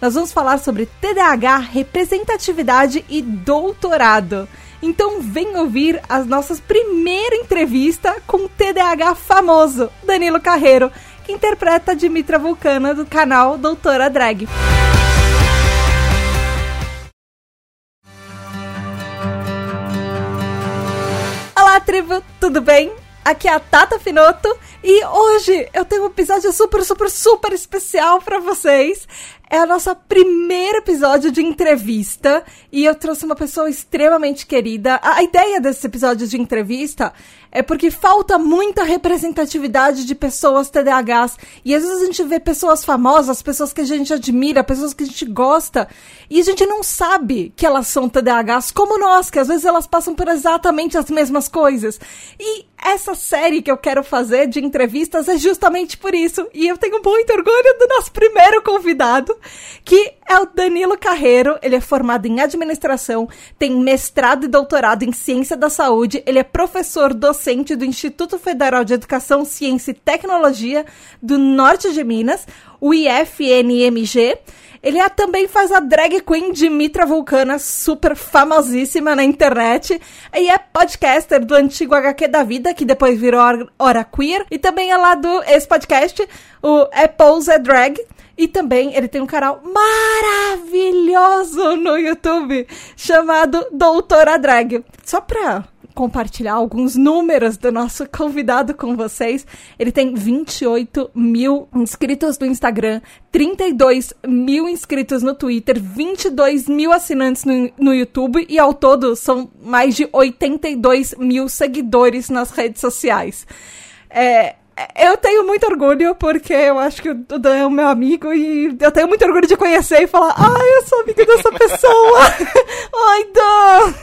nós vamos falar sobre TDAH, representatividade e doutorado. Então vem ouvir a nossa primeira entrevista com o TDAH famoso, Danilo Carreiro, que interpreta a Dimitra Vulcana do canal Doutora Drag. Olá, tribo, tudo bem? Aqui é a Tata Finoto e hoje eu tenho um episódio super, super, super especial para vocês. É o nosso primeiro episódio de entrevista e eu trouxe uma pessoa extremamente querida. A ideia desse episódio de entrevista é porque falta muita representatividade de pessoas TDAHs. E às vezes a gente vê pessoas famosas, pessoas que a gente admira, pessoas que a gente gosta, e a gente não sabe que elas são TDAHs como nós, que às vezes elas passam por exatamente as mesmas coisas. E essa série que eu quero fazer de entrevistas é justamente por isso. E eu tenho muito orgulho do nosso primeiro convidado, que é o Danilo Carreiro. Ele é formado em administração, tem mestrado e doutorado em ciência da saúde, ele é professor docente do Instituto Federal de Educação, Ciência e Tecnologia do Norte de Minas, o IFNMG. Ele é, também faz a drag queen Dimitra Vulcana, super famosíssima na internet. E é podcaster do antigo HQ da Vida, que depois virou Hora Queer. E também é lá do esse podcast, o Apple's é Drag. E também ele tem um canal maravilhoso no YouTube chamado Doutora Drag. Só pra compartilhar alguns números do nosso convidado com vocês. Ele tem 28 mil inscritos no Instagram, 32 mil inscritos no Twitter, 22 mil assinantes no, no YouTube e ao todo são mais de 82 mil seguidores nas redes sociais. É, eu tenho muito orgulho, porque eu acho que o Dan é o meu amigo e eu tenho muito orgulho de conhecer e falar: Ai, eu sou amiga dessa pessoa! Oi, Dan!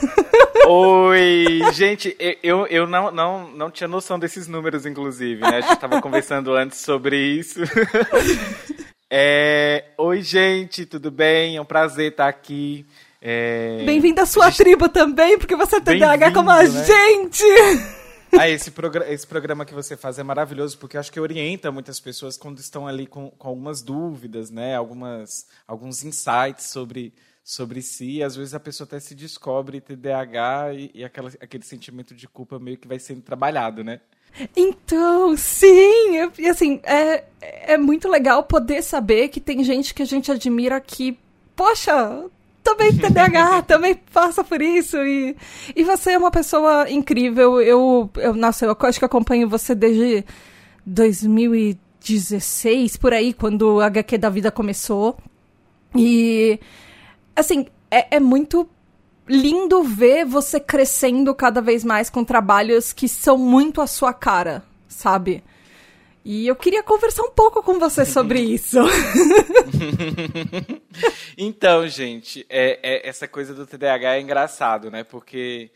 Oi, gente, eu, eu não, não, não tinha noção desses números, inclusive, né? A gente estava conversando antes sobre isso. É, Oi, gente, tudo bem? É um prazer estar aqui. É... Bem-vindo à sua gente... tribo também, porque você tem TDAH como a né? gente! Ah, esse, progr esse programa que você faz é maravilhoso, porque acho que orienta muitas pessoas quando estão ali com, com algumas dúvidas, né? Algumas, alguns insights sobre, sobre si. Às vezes a pessoa até se descobre TDAH e, e aquela, aquele sentimento de culpa meio que vai sendo trabalhado, né? Então, sim, e assim, é, é muito legal poder saber que tem gente que a gente admira que, poxa, também TDAH, também passa por isso. E, e você é uma pessoa incrível. Eu, eu, nossa, eu acho que acompanho você desde 2016, por aí, quando a HQ da vida começou. E, assim, é, é muito lindo ver você crescendo cada vez mais com trabalhos que são muito a sua cara, sabe? E eu queria conversar um pouco com você sobre isso. então, gente, é, é, essa coisa do TDAH é engraçado, né? Porque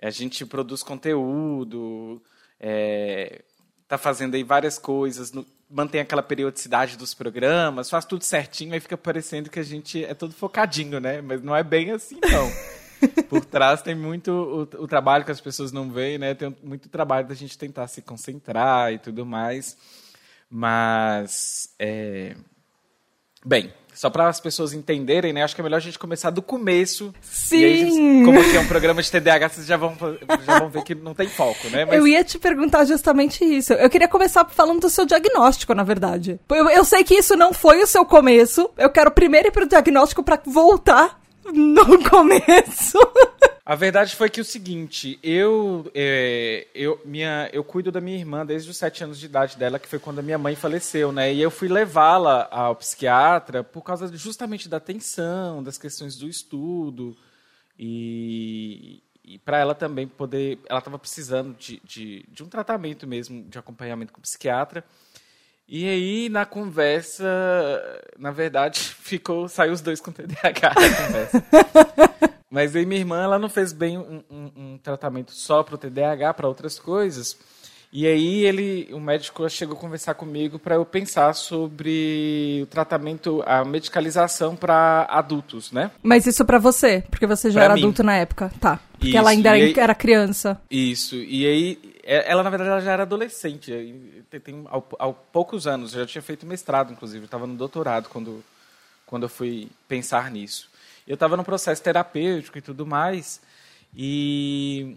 a gente produz conteúdo, é, tá fazendo aí várias coisas, no, mantém aquela periodicidade dos programas, faz tudo certinho, aí fica parecendo que a gente é todo focadinho, né? Mas não é bem assim, não. Por trás tem muito o, o, trabalho que as pessoas não veem, né? Tem muito trabalho da gente tentar se concentrar e tudo mais. Mas, é... bem, só para as pessoas entenderem, né? Acho que é melhor a gente começar do começo. Sim! Aí, como aqui é um programa de TDAH, vocês já vão, já vão ver que não tem foco, né? Mas... Eu ia te perguntar justamente isso. Eu queria começar falando do seu diagnóstico, na verdade. Eu, eu sei que isso não foi o seu começo. Eu quero primeiro ir pro diagnóstico para voltar no começo. A verdade foi que o seguinte, eu, é, eu, minha, eu cuido da minha irmã desde os sete anos de idade dela, que foi quando a minha mãe faleceu, né? E eu fui levá-la ao psiquiatra por causa justamente da atenção, das questões do estudo e, e para ela também poder, ela estava precisando de, de, de um tratamento mesmo, de acompanhamento com o psiquiatra. E aí, na conversa, na verdade, ficou, saiu os dois com TDAH na conversa. Mas aí minha irmã, ela não fez bem um, um, um tratamento só para o TDAH, para outras coisas. E aí ele, o médico chegou a conversar comigo para eu pensar sobre o tratamento, a medicalização para adultos, né? Mas isso para você, porque você já Pra era mim. adulto na época, tá? Porque Isso, ela ainda era, aí- era criança. Isso. E aí, ela na verdade ela já era adolescente. Tem, tem poucos anos, eu já tinha feito mestrado, inclusive, estava no doutorado quando quando eu fui pensar nisso. Eu estava no processo terapêutico e tudo mais. E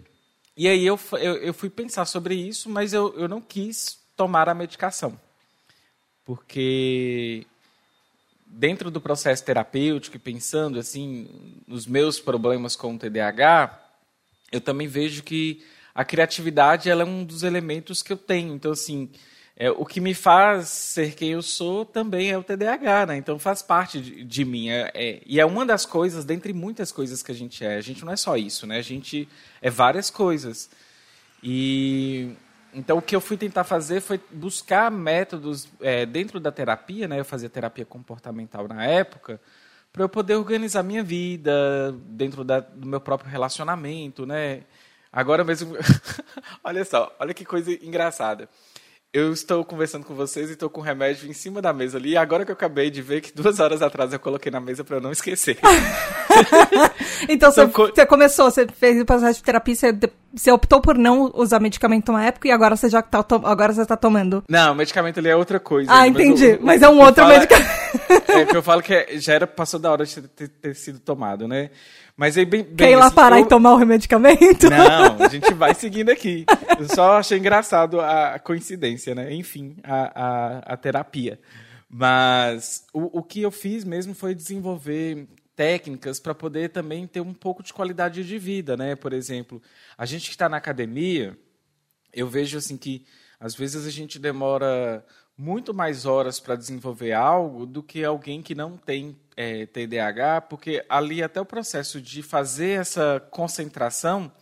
e aí eu, eu, eu fui pensar sobre isso, mas eu, eu não quis tomar a medicação. Porque dentro do processo terapêutico e pensando assim nos meus problemas com o TDAH, eu também vejo que a criatividade ela é um dos elementos que eu tenho. Então, assim, é, o que me faz ser quem eu sou também é o TDAH, né? Então, faz parte de, de mim. É, é- e é uma das coisas, dentre muitas coisas que a gente é. A gente não é só isso, né? A gente é várias coisas. E então o que eu fui tentar fazer foi buscar métodos é, dentro da terapia, né? Eu fazia terapia comportamental na época, para eu poder organizar minha vida dentro da- do meu próprio relacionamento, né? Agora mesmo, olha só, olha que coisa engraçada. Eu estou conversando com vocês e estou com o remédio em cima da mesa ali. E agora que eu acabei de ver que duas horas atrás eu coloquei na mesa para eu não esquecer. Então você, co- você começou, você fez o processo de terapia, você, você optou por não usar medicamento na época e agora você já tá, to- agora você tá tomando. Não, o medicamento ali é outra coisa. Ah, Mas entendi. o- Mas é um outro fala- medicamento. É que eu falo que é- já era, passou da hora de ter, ter- ter sido tomado, né? Mas aí bem. bem Quer ir lá assim, parar eu- e tomar o medicamento? Não, a gente vai seguindo aqui. Eu só achei engraçado a coincidência, né? Enfim, a, a, a terapia. Mas o, o que eu fiz mesmo foi desenvolver técnicas para poder também ter um pouco de qualidade de vida, né? Por exemplo, a gente que está na academia, eu vejo assim que às vezes a gente demora muito mais horas para desenvolver algo do que alguém que não tem eh, TDAH, porque ali até o processo de fazer essa concentração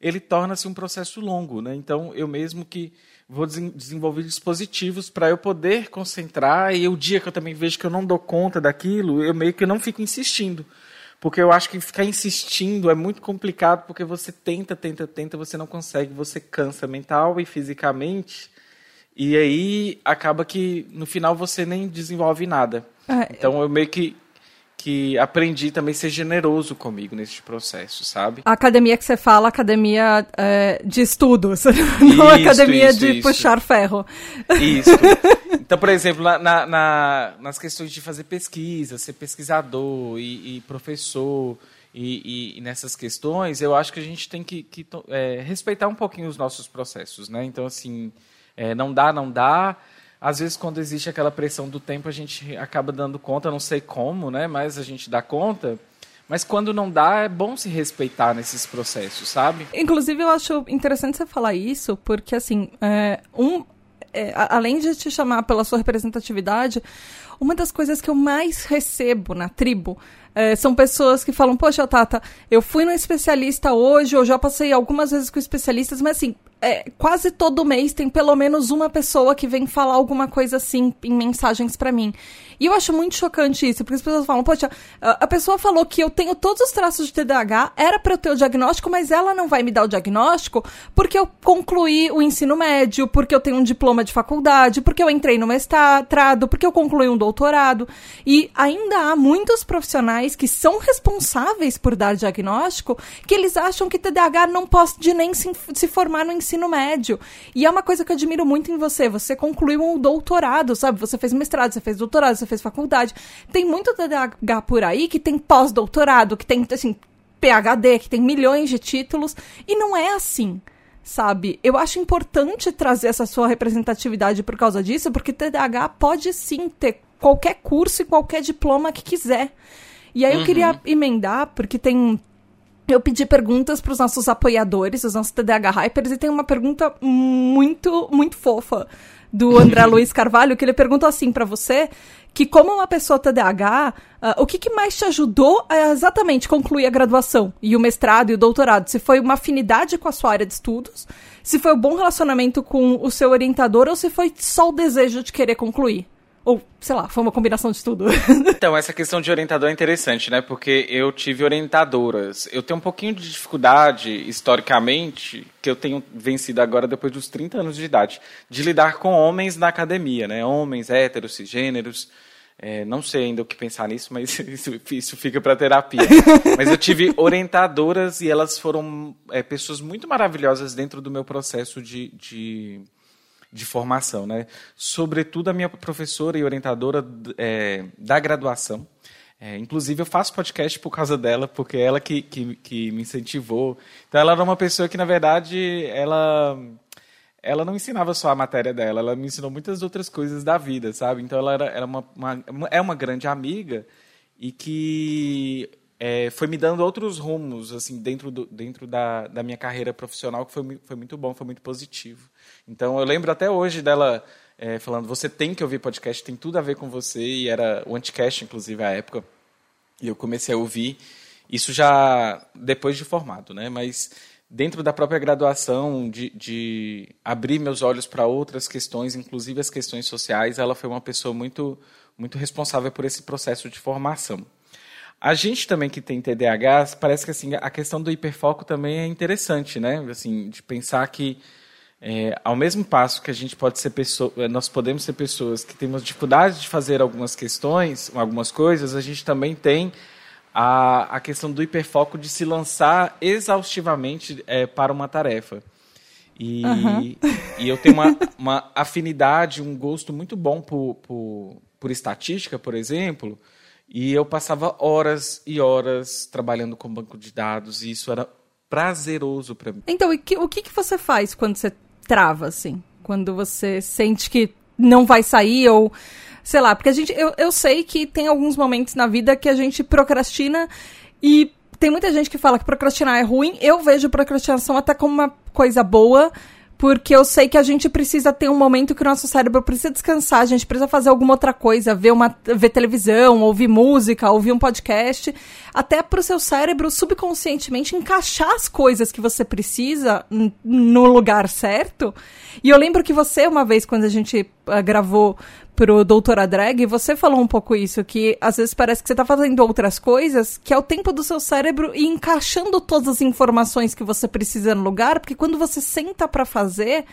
ele torna-se um processo longo, né? Então eu mesmo que vou desen- desenvolver dispositivos para eu poder concentrar e o dia que eu também vejo que eu não dou conta daquilo, eu meio que não fico insistindo. Porque eu acho que ficar insistindo é muito complicado, porque você tenta, tenta, tenta, você não consegue, você cansa mental e fisicamente, e aí acaba que no final você nem desenvolve nada. É, Então eu meio que, que aprendi também a ser generoso comigo nesse processo, sabe? A academia que você fala, academia é, de estudos, não Isso, academia isso, de isso. puxar ferro. Isso. Então, por exemplo, na, na- na- nas questões de fazer pesquisa, ser pesquisador e, e professor, e, e- e nessas questões, eu acho que a gente tem que, que é, respeitar um pouquinho os nossos processos, né? Então, assim, é, não dá, não dá. Às vezes, quando existe aquela pressão do tempo, a gente acaba dando conta, não sei como, né? Mas a gente dá conta. Mas quando não dá, é bom se respeitar nesses processos, sabe? Inclusive, eu acho interessante você falar isso, porque, assim, é, um, é, além de te chamar pela sua representatividade, uma das coisas que eu mais recebo na tribo é, são pessoas que falam: Poxa, Tata, eu fui no especialista hoje, eu já passei algumas vezes com especialistas, mas, assim, é, quase todo mês tem pelo menos uma pessoa que vem falar alguma coisa assim em mensagens pra mim. E eu acho muito chocante isso, porque as pessoas falam, poxa, a pessoa falou que eu tenho todos os traços de TDAH, era pra eu ter o diagnóstico, mas ela não vai me dar o diagnóstico porque eu concluí o ensino médio, porque eu tenho um diploma de faculdade, porque eu entrei no mestrado, porque eu concluí um doutorado. E ainda há muitos profissionais que são responsáveis por dar diagnóstico que eles acham que TDAH não pode nem se, se formar no ensino médio. E é uma coisa que eu admiro muito em você. Você concluiu um doutorado, sabe? Você fez mestrado, você fez doutorado, você fez faculdade. Tem muito TDAH por aí que tem pós-doutorado, que tem, assim, PhD, que tem milhões de títulos. E não é assim sabe? Eu acho importante trazer essa sua representatividade por causa disso, porque TDAH pode sim ter qualquer curso e qualquer diploma que quiser. E aí eu queria emendar, porque tem. Eu pedi perguntas para os nossos apoiadores, os nossos TDAH Hypers, e tem uma pergunta muito, muito fofa do André Luiz Carvalho, que ele perguntou assim para você, que como uma pessoa TDAH, ah, o que, que mais te ajudou a exatamente concluir a graduação e o mestrado e o doutorado? Se foi uma afinidade com a sua área de estudos, se foi um bom relacionamento com o seu orientador ou se foi só o desejo de querer concluir? Ou, sei lá, foi uma combinação de tudo? então, essa questão de orientador é interessante, né? Porque eu tive orientadoras. Eu tenho um pouquinho de dificuldade, historicamente, que eu tenho vencido agora depois dos 30 anos de idade, de lidar com homens na academia, né? Homens, héteros, cisgêneros. É, não sei ainda o que pensar nisso, mas isso, isso fica para terapia. mas eu tive orientadoras e elas foram é, pessoas muito maravilhosas dentro do meu processo de, de, de, formação. Né? Sobretudo a minha professora e orientadora é, da graduação. É, inclusive, eu faço podcast por causa dela, porque é ela que, que, que me incentivou. Então, ela era uma pessoa que, na verdade, ela ela não ensinava só a matéria dela, ela me ensinou muitas outras coisas da vida, sabe? Então ela era, era uma, uma, é uma grande amiga e que é, foi me dando outros rumos assim dentro, do, dentro da, da minha carreira profissional que foi, foi muito bom, foi muito positivo. Então eu lembro até hoje dela é, falando: você tem que ouvir podcast, tem tudo a ver com você. E era o Anticast, inclusive, à época. E eu comecei a ouvir. Isso já depois de formado, né? Mas dentro da própria graduação, de, de abrir meus olhos para outras questões, inclusive as questões sociais, ela foi uma pessoa muito, muito responsável por esse processo de formação. A gente também que tem TDAH, parece que assim, a questão do hiperfoco também é interessante, né? Assim, de pensar que é, ao mesmo passo que a gente pode ser pessoa, nós podemos ser pessoas que temos dificuldade de fazer algumas questões, algumas coisas, a gente também tem a, a questão do hiperfoco de se lançar exaustivamente é, para uma tarefa. E, uhum. e eu tenho uma, uma afinidade, um gosto muito bom por, por, por estatística, por exemplo, e eu passava horas e horas trabalhando com banco de dados, e isso era prazeroso para mim. Então, que, o que, que você faz quando você trava, assim? Quando você sente que não vai sair ou sei lá, porque a gente, eu, eu sei que tem alguns momentos na vida que a gente procrastina e tem muita gente que fala que procrastinar é ruim. Eu vejo procrastinação até como uma coisa boa, porque eu sei que a gente precisa ter um momento que o nosso cérebro precisa descansar, a gente precisa fazer alguma outra coisa, ver, uma, ver televisão, ouvir música, ouvir um podcast, até para o seu cérebro subconscientemente encaixar as coisas que você precisa no lugar certo. E eu lembro que você, uma vez, quando a gente uh, gravou pro Doutora Drag, você falou um pouco isso, que às vezes parece que você tá fazendo outras coisas, que é o tempo do seu cérebro e encaixando todas as informações que você precisa no lugar, porque quando você senta para fazer,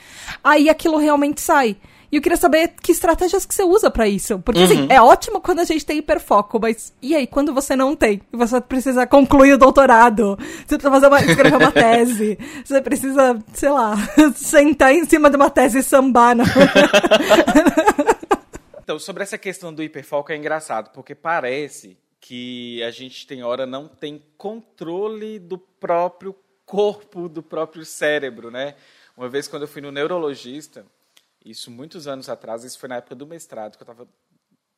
aí aquilo realmente sai. E eu queria saber que estratégias que você usa para isso. Porque, assim, uhum. assim, é ótimo quando a gente tem hiperfoco, mas e aí, quando você não tem? Você precisa concluir o doutorado, você precisa fazer uma, escrever uma tese, você precisa, sei lá, sentar em cima de uma tese e sambar. Na... Então, sobre essa questão do hiperfoco é engraçado, porque parece que a gente tem hora não tem controle do próprio corpo, do próprio cérebro, né? Uma vez quando eu fui no neurologista, isso muitos anos atrás, isso foi na época do mestrado, que eu estava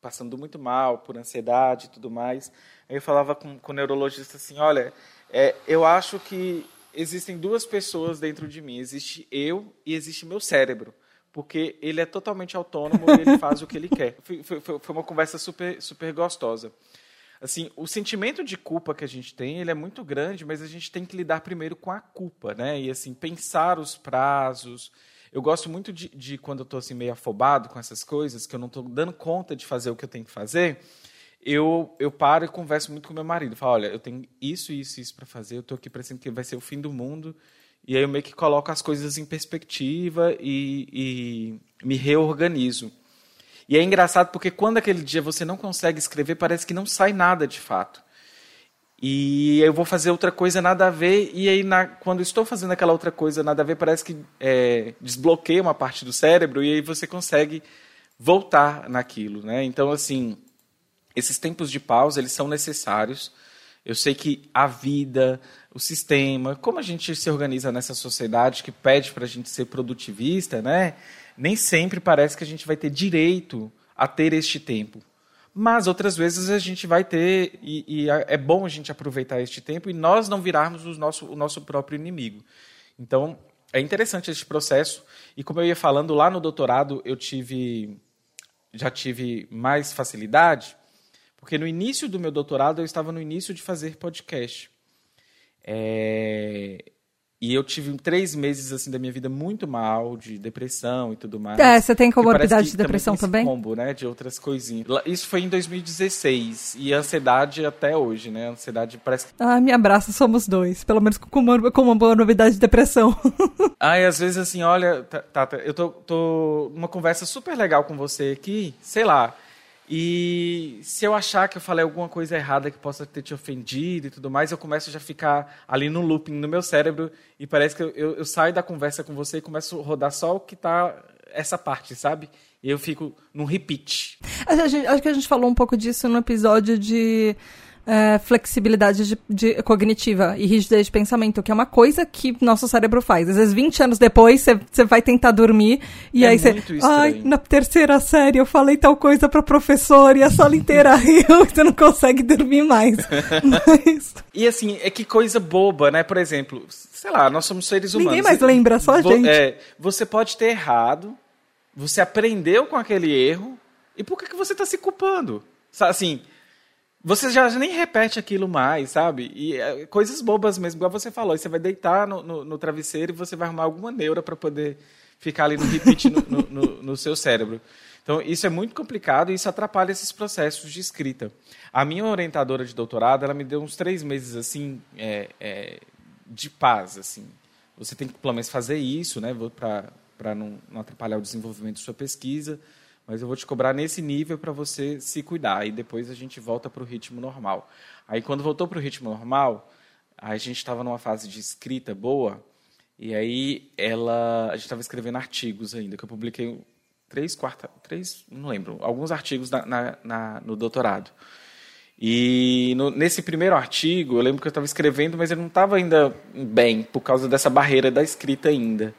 passando muito mal por ansiedade e tudo mais. Aí eu falava com, com o neurologista assim, olha, é, eu acho que existem duas pessoas dentro de mim, existe eu e existe meu cérebro porque ele é totalmente autônomo e ele faz o que ele quer. Foi, foi, foi, uma conversa super, super gostosa. Assim, o sentimento de culpa que a gente tem, ele é muito grande, mas a gente tem que lidar primeiro com a culpa, né? E assim, pensar os prazos. Eu gosto muito de, de quando eu estou assim meio afobado com essas coisas, que eu não estou dando conta de fazer o que eu tenho que fazer, eu, eu paro e converso muito com meu marido. Falo, olha, eu tenho isso, isso, isso para fazer, eu estou aqui parecendo que vai ser o fim do mundo e aí eu meio que coloco as coisas em perspectiva e, e me reorganizo. E é engraçado porque quando aquele dia você não consegue escrever, parece que não sai nada de fato. E eu vou fazer outra coisa nada a ver, e aí na, quando estou fazendo aquela outra coisa nada a ver, parece que é, desbloqueia uma parte do cérebro, e aí você consegue voltar naquilo. Né? Então, assim, esses tempos de pausa, eles são necessários. Eu sei que a vida, o sistema, como a gente se organiza nessa sociedade que pede para a gente ser produtivista, né? Nem sempre parece que a gente vai ter direito a ter este tempo. Mas outras vezes a gente vai ter, e, e é bom a gente aproveitar este tempo e nós não virarmos o nosso, o nosso próprio inimigo. Então, é interessante este processo. E como eu ia falando, lá no doutorado eu tive já tive mais facilidade porque no início do meu doutorado, eu estava no início de fazer podcast. É... E eu tive três meses assim da minha vida muito mal, de depressão e tudo mais. É, você tem comorbidade de depressão também? Também combo, né, de outras coisinhas. Isso foi em 2016 e ansiedade até hoje, né? Ansiedade parece. Ah, me abraça, somos dois, pelo menos com uma, com uma boa novidade de depressão. ah, e às vezes assim, olha, Tata, eu tô, tô numa conversa super legal com você aqui, sei lá. E se eu achar que eu falei alguma coisa errada que possa ter te ofendido e tudo mais, eu começo já a ficar ali no looping no meu cérebro e parece que eu, eu, saio da conversa com você e começo a rodar só o que está essa parte, sabe? E eu fico num repeat. Acho que a gente falou um pouco disso no episódio de é, flexibilidade de, de, cognitiva e rigidez de pensamento, que é uma coisa que nosso cérebro faz. Às vezes, 20 anos depois, você vai tentar dormir e é aí você. Ai, na terceira série eu falei tal coisa pra professor e a sala inteira riu e você não consegue dormir mais. Mas... E assim, é que coisa boba, né? Por exemplo, sei lá, nós somos seres humanos. Ninguém mais lembra, só a gente. É, você pode ter errado, você aprendeu com aquele erro, e por que, que você está se culpando? Assim, você já nem repete aquilo mais, sabe? E é, coisas bobas mesmo, igual você falou. Você vai deitar no, no, no travesseiro e você vai arrumar alguma neura para poder ficar ali no repeat no, no, no, seu cérebro. Então, isso é muito complicado e isso atrapalha esses processos de escrita. A minha orientadora de doutorado, ela me deu uns três meses, assim, é, é, de paz, assim. Você tem que, pelo menos, fazer isso, né, para não, não atrapalhar o desenvolvimento de sua pesquisa mas eu vou te cobrar nesse nível para você se cuidar. E depois a gente volta para o ritmo normal. Aí, quando voltou para o ritmo normal, a gente estava numa fase de escrita boa, e aí ela, a gente estava escrevendo artigos ainda, que eu publiquei três, quarta, três, não lembro, alguns artigos na, na, na no doutorado. E no, nesse primeiro artigo, eu lembro que eu estava escrevendo, mas eu não estava ainda bem, por causa dessa barreira da escrita ainda.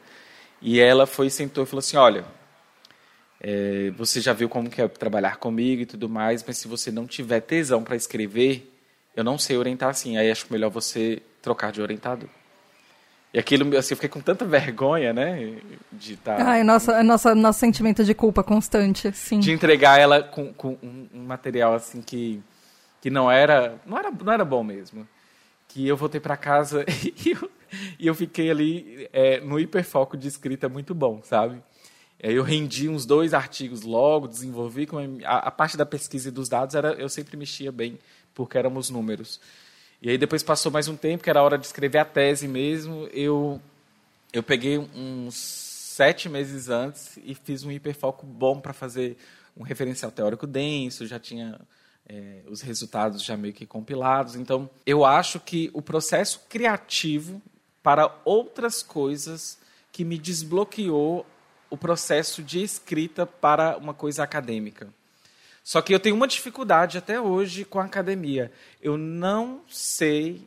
E ela foi, sentou e falou assim: Olha, é, você já viu como que é trabalhar comigo e tudo mais, mas se você não tiver tesão para escrever, eu não sei orientar assim. Aí acho melhor você trocar de orientador. E aquilo, assim, eu fiquei com tanta vergonha, né? De estar. Tá, Ai, nossa, nossa, nosso sentimento de culpa constante, sim. De entregar ela com, com um, um, material, assim, que, que não era, não era. Não era bom mesmo. Que eu voltei para casa e eu, e eu fiquei ali é, no hiperfoco de escrita muito bom, sabe? Eu rendi uns dois artigos logo, desenvolvi. A, a parte da pesquisa e dos dados era, eu sempre mexia bem, porque éramos números. E aí depois passou mais um tempo, que era a hora de escrever a tese mesmo. Eu, eu peguei uns sete meses antes e fiz um hiperfoco bom para fazer um referencial teórico denso, já tinha é, os resultados já meio que compilados. Então, eu acho que o processo criativo para outras coisas que me desbloqueou o processo de escrita para uma coisa acadêmica. Só que eu tenho uma dificuldade até hoje com a academia. Eu não sei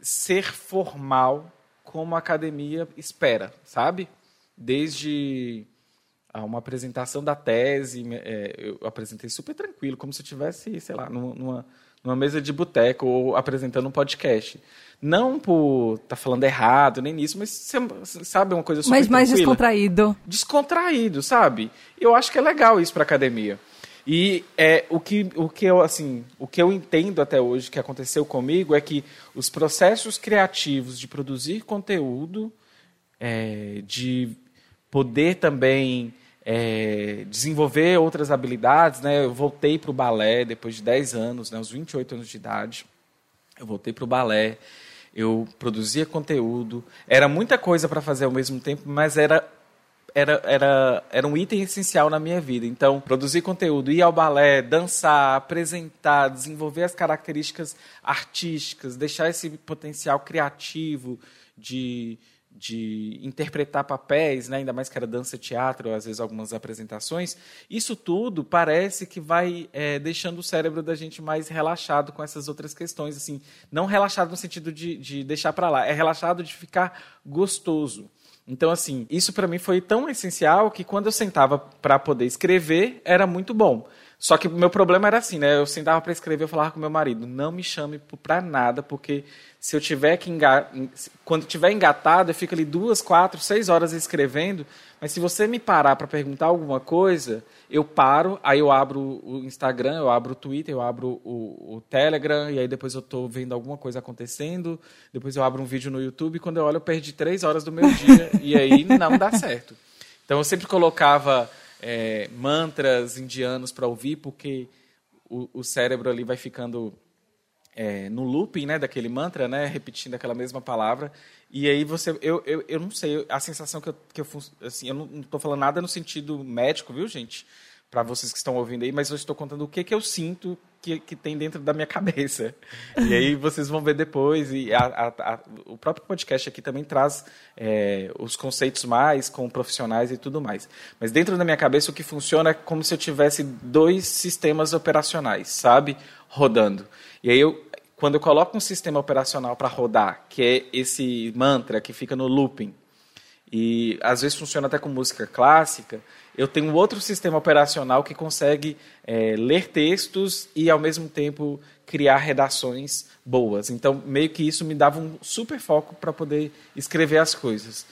ser formal como a academia espera, sabe? Desde uma apresentação da tese, é, eu apresentei super tranquilo, como se eu estivesse, sei lá, numa, numa mesa de boteco ou apresentando um podcast. Não por estar tá falando errado, nem nisso, mas você sabe uma coisa super Mas mais tranquila. descontraído. Descontraído, sabe? Eu acho que é legal isso para academia. E é, o, que, o, que eu, assim, o que eu entendo até hoje que aconteceu comigo é que os processos criativos de produzir conteúdo, é, de poder também é, desenvolver outras habilidades. Né? Eu voltei para o balé depois de 10 anos, né, aos 28 anos de idade. Eu voltei para o balé, eu produzia conteúdo. Era muita coisa para fazer ao mesmo tempo, mas era, era, era, era um item essencial na minha vida. Então, produzir conteúdo, ir ao balé, dançar, apresentar, desenvolver as características artísticas, deixar esse potencial criativo de de interpretar papéis, né, ainda mais que era dança, teatro, às vezes algumas apresentações, isso tudo parece que vai é, deixando o cérebro da gente mais relaxado com essas outras questões, assim, não relaxado no sentido de, de deixar para lá, é relaxado de ficar gostoso. Então, assim, isso para mim foi tão essencial que quando eu sentava para poder escrever, era muito bom. Só que o meu problema era assim, né? Eu sentava para escrever, eu falava com meu marido, não me chame para nada, porque se eu tiver que engatar, quando tiver engatado, eu fico ali duas, quatro, seis horas escrevendo, mas se você me parar para perguntar alguma coisa, eu paro, aí eu abro o Instagram, eu abro o Twitter, eu abro o, o Telegram, e aí depois eu estou vendo alguma coisa acontecendo, depois eu abro um vídeo no YouTube, e quando eu olho eu perdi três horas do meu dia, e aí não dá certo. Então eu sempre colocava é, mantras indianos para ouvir, porque o, o, cérebro ali vai ficando é, no looping né, daquele mantra, né, repetindo aquela mesma palavra. E aí você, eu, eu, eu não sei, a sensação que eu, que eu assim, eu não estou falando nada no sentido médico, viu, gente? Para vocês que estão ouvindo aí, mas eu estou contando o que, que eu sinto que, que tem dentro da minha cabeça. E aí vocês vão ver depois. E a, a, a, o próprio podcast aqui também traz é, os conceitos mais com profissionais e tudo mais. Mas dentro da minha cabeça o que funciona é como se eu tivesse dois sistemas operacionais, sabe? Rodando. E aí eu, quando eu coloco um sistema operacional para rodar, que é esse mantra que fica no looping, e às vezes funciona até com música clássica, eu tenho um outro sistema operacional que consegue é, ler textos e, ao mesmo tempo, criar redações boas. Então, meio que isso me dava um super foco para poder escrever as coisas.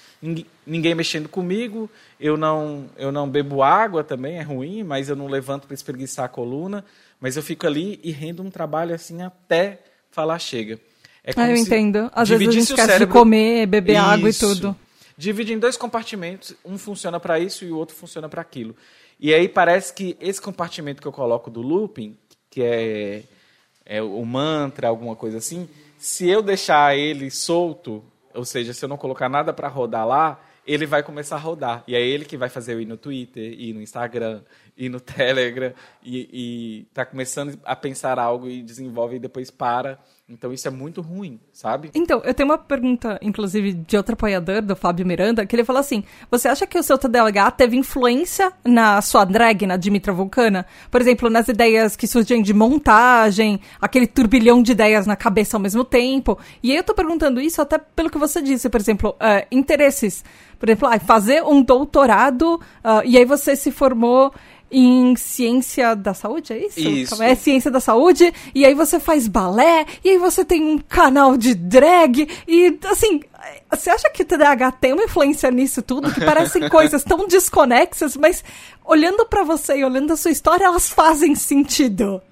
Ninguém mexendo comigo, eu não, eu não bebo água também, é ruim, mas eu não levanto para espreguiçar a coluna, mas eu fico ali e rendo um trabalho assim até falar chega. É ah, eu entendo. Às vezes a gente esquece cérebro... de comer, beber isso. água e tudo divide em dois compartimentos, um funciona para isso e o outro funciona para aquilo. E aí parece que esse compartimento que eu coloco do looping, que é, é o mantra, alguma coisa assim, se eu deixar ele solto, ou seja, se eu não colocar nada para rodar lá, ele vai começar a rodar. E é ele que vai fazer eu ir no Twitter, ir no Instagram, ir no Telegram, e, está começando a pensar algo e desenvolve e depois para então isso é muito ruim, sabe? Então, eu tenho uma pergunta, inclusive, de outro apoiador, do Fábio Miranda, que ele falou assim: você acha que o seu TDAH teve influência na sua drag, na Dimitra Vulcana? Por exemplo, nas ideias que surgem de montagem, aquele turbilhão de ideias na cabeça ao mesmo tempo. E aí eu tô perguntando isso até pelo que você disse, por exemplo, uh, interesses. Por exemplo, fazer um doutorado, uh, e aí você se formou em ciência da saúde, é isso? Isso. É ciência da saúde, e aí você faz balé, e aí você tem um canal de drag, e assim, você acha que o TDAH tem uma influência nisso tudo? Que parecem coisas tão desconexas, mas olhando para você e olhando a sua história, elas fazem sentido.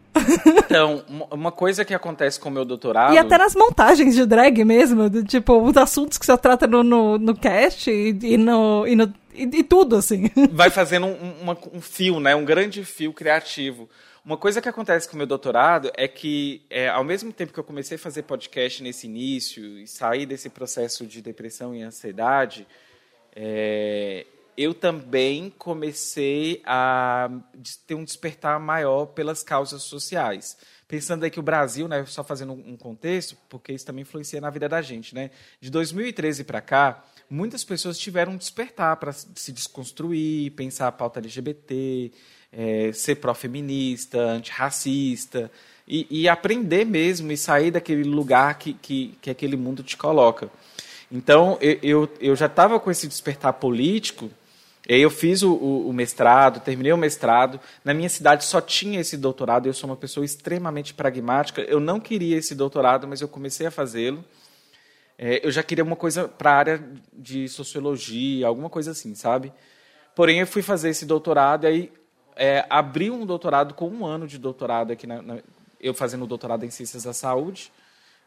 Então, uma coisa que acontece com o meu doutorado. E até nas montagens de drag mesmo, do, tipo, os assuntos que você trata no, no, no cast e, e, no, e, no, e, e, tudo, assim. Vai fazendo um, uma, um fio, né? Um grande fio criativo. Uma coisa que acontece com o meu doutorado é que, é, ao mesmo tempo que eu comecei a fazer podcast nesse início e sair desse processo de depressão e ansiedade, é, eu também comecei a ter um despertar maior pelas causas sociais. Pensando aí que o Brasil, né, só fazendo um contexto, porque isso também influencia na vida da gente, né? De 2013 para cá, muitas pessoas tiveram um despertar para se desconstruir, pensar a pauta LGBT, é, ser pró-feminista, antirracista, e, e, aprender mesmo e sair daquele lugar que, que, que aquele mundo te coloca. Então, eu, eu, eu já estava com esse despertar político e aí eu fiz o, o, o, mestrado, terminei o mestrado. Na minha cidade só tinha esse doutorado. Eu sou uma pessoa extremamente pragmática. Eu não queria esse doutorado, mas eu comecei a fazê-lo. É, eu já queria uma coisa para a área de sociologia, alguma coisa assim, sabe? Porém, eu fui fazer esse doutorado e aí é, abri um doutorado com um ano de doutorado aqui, na, na, eu fazendo doutorado em ciências da saúde.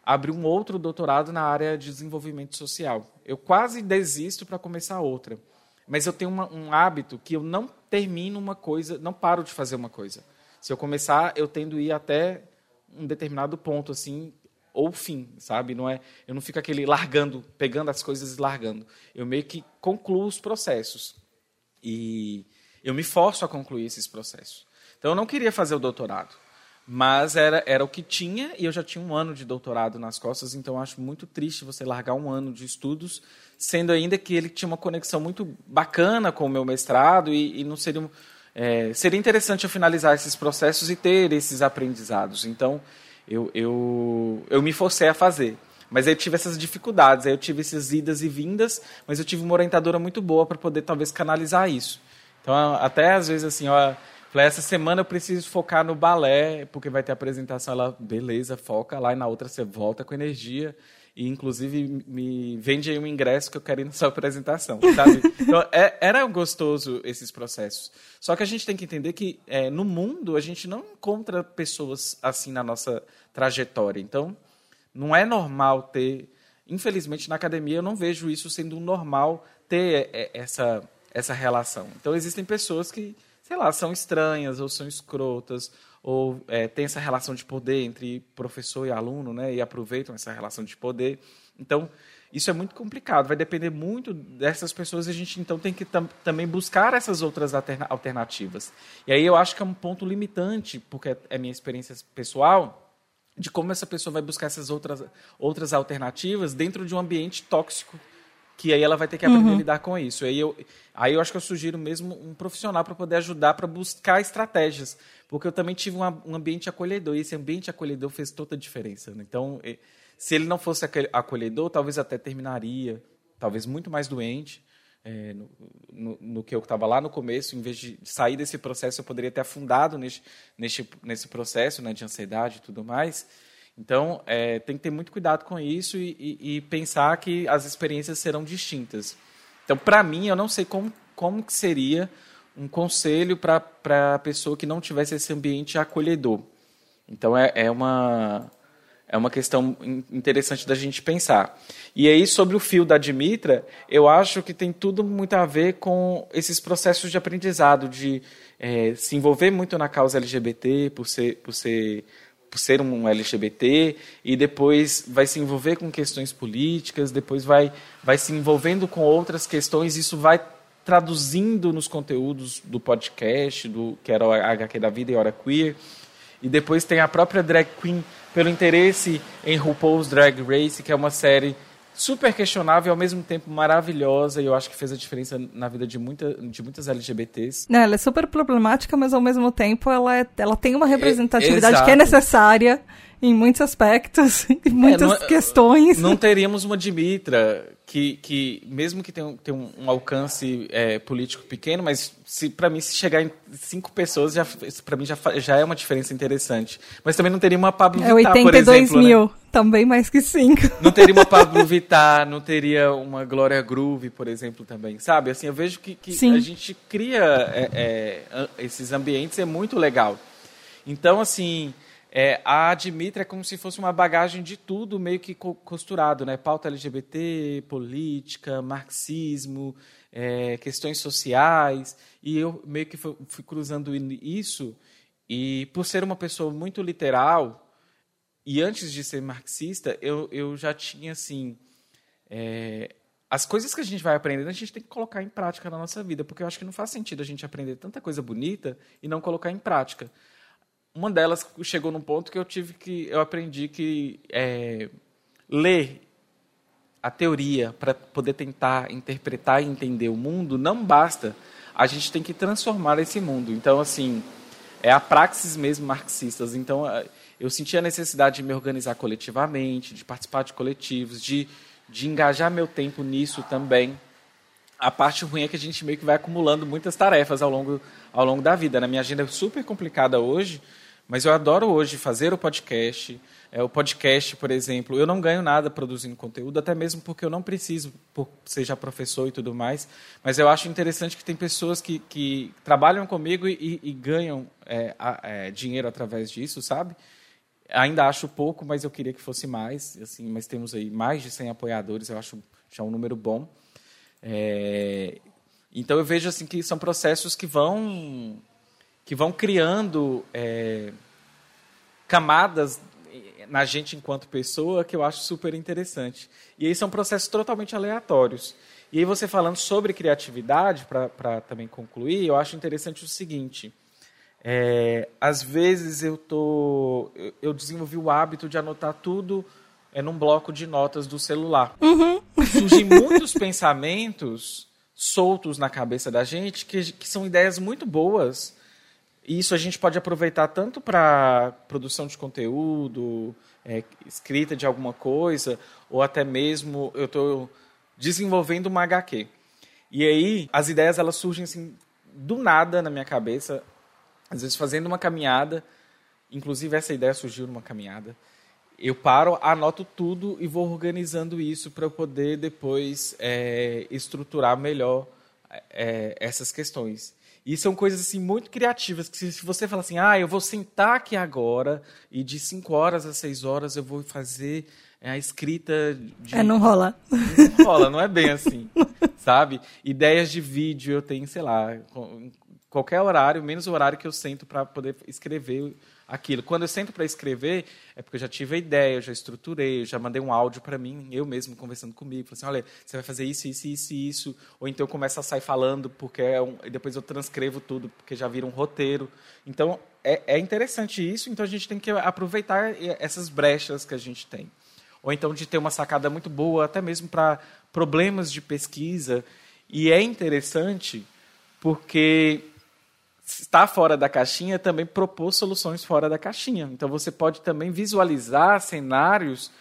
Abri um outro doutorado na área de desenvolvimento social. Eu quase desisto para começar outra mas eu tenho uma, um hábito que eu não termino uma coisa, não paro de fazer uma coisa. Se eu começar, eu tendo ir até um determinado ponto, assim, ou fim, sabe? Não é, eu não fico aquele largando, pegando as coisas e largando. Eu meio que concluo os processos. E eu me forço a concluir esses processos. Então, eu não queria fazer o doutorado. Mas era, era o que tinha, e eu já tinha um ano de doutorado nas costas, então acho muito triste você largar um ano de estudos, sendo ainda que ele tinha uma conexão muito bacana com o meu mestrado, e, e não seria. É, seria interessante eu finalizar esses processos e ter esses aprendizados. Então, eu, eu, eu me forcei a fazer. Mas eu tive essas dificuldades, aí eu tive essas idas e vindas, mas eu tive uma orientadora muito boa para poder talvez canalizar isso. Então, até às vezes assim, ó, Falei, essa semana eu preciso focar no balé, porque vai ter apresentação. Ela, beleza, foca lá, e na outra você volta com energia. E, inclusive, me vende aí um ingresso que eu quero ir na sua apresentação, sabe? Então, é, era gostoso esses processos. Só que a gente tem que entender que é, no mundo a gente não encontra pessoas assim na nossa trajetória. Então, não é normal ter. Infelizmente, na academia eu não vejo isso sendo normal ter é, é, essa, essa relação. Então, existem pessoas que sei lá, são estranhas ou são escrotas, ou é, tem essa relação de poder entre professor e aluno, né, e aproveitam essa relação de poder. Então, isso é muito complicado, vai depender muito dessas pessoas a gente então tem que tam também buscar essas outras alternativas. E aí eu acho que é um ponto limitante, porque é minha experiência pessoal, de como essa pessoa vai buscar essas outras, outras alternativas dentro de um ambiente tóxico que aí ela vai ter que aprender uhum. a lidar com isso. Aí eu, aí eu acho que eu sugiro mesmo um profissional para poder ajudar para buscar estratégias, porque eu também tive um, um, ambiente acolhedor e esse ambiente acolhedor fez toda a diferença. Né? Então, se ele não fosse acolhedor, talvez até terminaria, talvez muito mais doente. É, no, no, no, que eu estava lá no começo, em vez de sair desse processo, eu poderia ter afundado nesse, nesse, nesse processo né, de ansiedade e tudo mais. Então, é, tem que ter muito cuidado com isso e, e, e pensar que as experiências serão distintas. Então, para mim, eu não sei como, como que seria um conselho para a pessoa que não tivesse esse ambiente acolhedor. Então, é, é, uma, é uma questão interessante da gente pensar. E aí, sobre o fio da Dimitra, eu acho que tem tudo muito a ver com esses processos de aprendizado, de é, se envolver muito na causa LGBT, por ser, por ser por ser um LGBT e depois vai se envolver com questões políticas, depois vai, vai se envolvendo com outras questões, isso vai traduzindo nos conteúdos do podcast, do que era o HQ da Vida e Hora Queer. E depois tem a própria drag queen pelo interesse em RuPaul's Drag Race, que é uma série super questionável e ao mesmo tempo maravilhosa, e eu acho que fez a diferença na vida de, muita, de muitas LGBTs. Não, ela é super problemática, mas ao mesmo tempo ela, é, ela tem uma representatividade é, que é necessária em muitos aspectos, em muitas é, não, questões. Não teríamos uma Dimitra que, que mesmo que tenha, tenha um, um, alcance é, político pequeno, mas para mim se chegar em cinco pessoas, já para mim já, já é uma diferença interessante. Mas também não teria uma Pablo é Vittar, por exemplo. Né? mil, né? também mais que cinco. Não teria uma Pablo Vittar, não teria uma Glória Groove, por exemplo, também, sabe? Assim, eu vejo que, que a gente cria é, é, esses ambientes, é muito legal. Então, assim, é, a Admitra é como se fosse uma bagagem de tudo meio que costurado, né? Pauta LGBT, política, marxismo, é, questões sociais. E eu meio que fui, fui, cruzando isso. E por ser uma pessoa muito literal, e antes de ser marxista, eu, eu já tinha assim. É, as coisas que a gente vai aprendendo, a gente tem que colocar em prática na nossa vida, porque eu acho que não faz sentido a gente aprender tanta coisa bonita e não colocar em prática uma delas chegou num ponto que eu tive que eu aprendi que é, ler a teoria para poder tentar interpretar e entender o mundo não basta a gente tem que transformar esse mundo então assim é a praxis mesmo marxistas então eu senti a necessidade de me organizar coletivamente de participar de coletivos de de engajar meu tempo nisso também a parte ruim é que a gente meio que vai acumulando muitas tarefas ao longo ao longo da vida. Na né? minha agenda é super complicada hoje, mas eu adoro hoje fazer o podcast. É, o podcast, por exemplo, eu não ganho nada produzindo conteúdo, até mesmo porque eu não preciso, por seja professor e tudo mais. Mas eu acho interessante que tem pessoas que, que trabalham comigo e, e ganham é, é, dinheiro através disso, sabe? Ainda acho pouco, mas eu queria que fosse mais. Assim, mas temos aí mais de 100 apoiadores, eu acho já um número bom. É, então eu vejo assim que são processos que vão que vão criando é, camadas na gente enquanto pessoa que eu acho super interessante. E aí são processos totalmente aleatórios. E aí você falando sobre criatividade, para também concluir, eu acho interessante o seguinte. É, às vezes eu tô, eu desenvolvi o hábito de anotar tudo é, num bloco de notas do celular. Uhum. Surgem muitos pensamentos soltos na cabeça da gente que, que são ideias muito boas, e isso a gente pode aproveitar tanto para produção de conteúdo, é, escrita de alguma coisa, ou até mesmo eu estou desenvolvendo uma HQ. E aí as ideias elas surgem assim do nada na minha cabeça. às vezes fazendo uma caminhada, inclusive essa ideia surgiu numa caminhada. Eu paro, anoto tudo e vou organizando isso para eu poder depois é, estruturar melhor é, essas questões. E são coisas assim muito criativas que se, você fala assim, ah, eu vou sentar aqui agora e de 5 horas a 6 horas eu vou fazer a escrita de... É, não rola. Não rola, não é bem assim, sabe? Ideias de vídeo eu tenho, sei lá, qualquer horário, menos o horário que eu sento para poder escrever aquilo. Quando eu sento para escrever, é porque eu já tive a ideia, eu já estruturei, eu já mandei um áudio para mim, eu mesmo conversando comigo, falei assim, olha, você vai fazer isso, isso, isso, isso, ou então eu começo a sair falando porque é um, depois eu transcrevo tudo porque já vira um roteiro. Então é, é interessante isso, então a gente tem que aproveitar essas brechas que a gente tem, ou então de ter uma sacada muito boa, até mesmo para problemas de pesquisa. E é interessante porque estar fora da caixinha também propor soluções fora da caixinha. Então você pode também visualizar cenários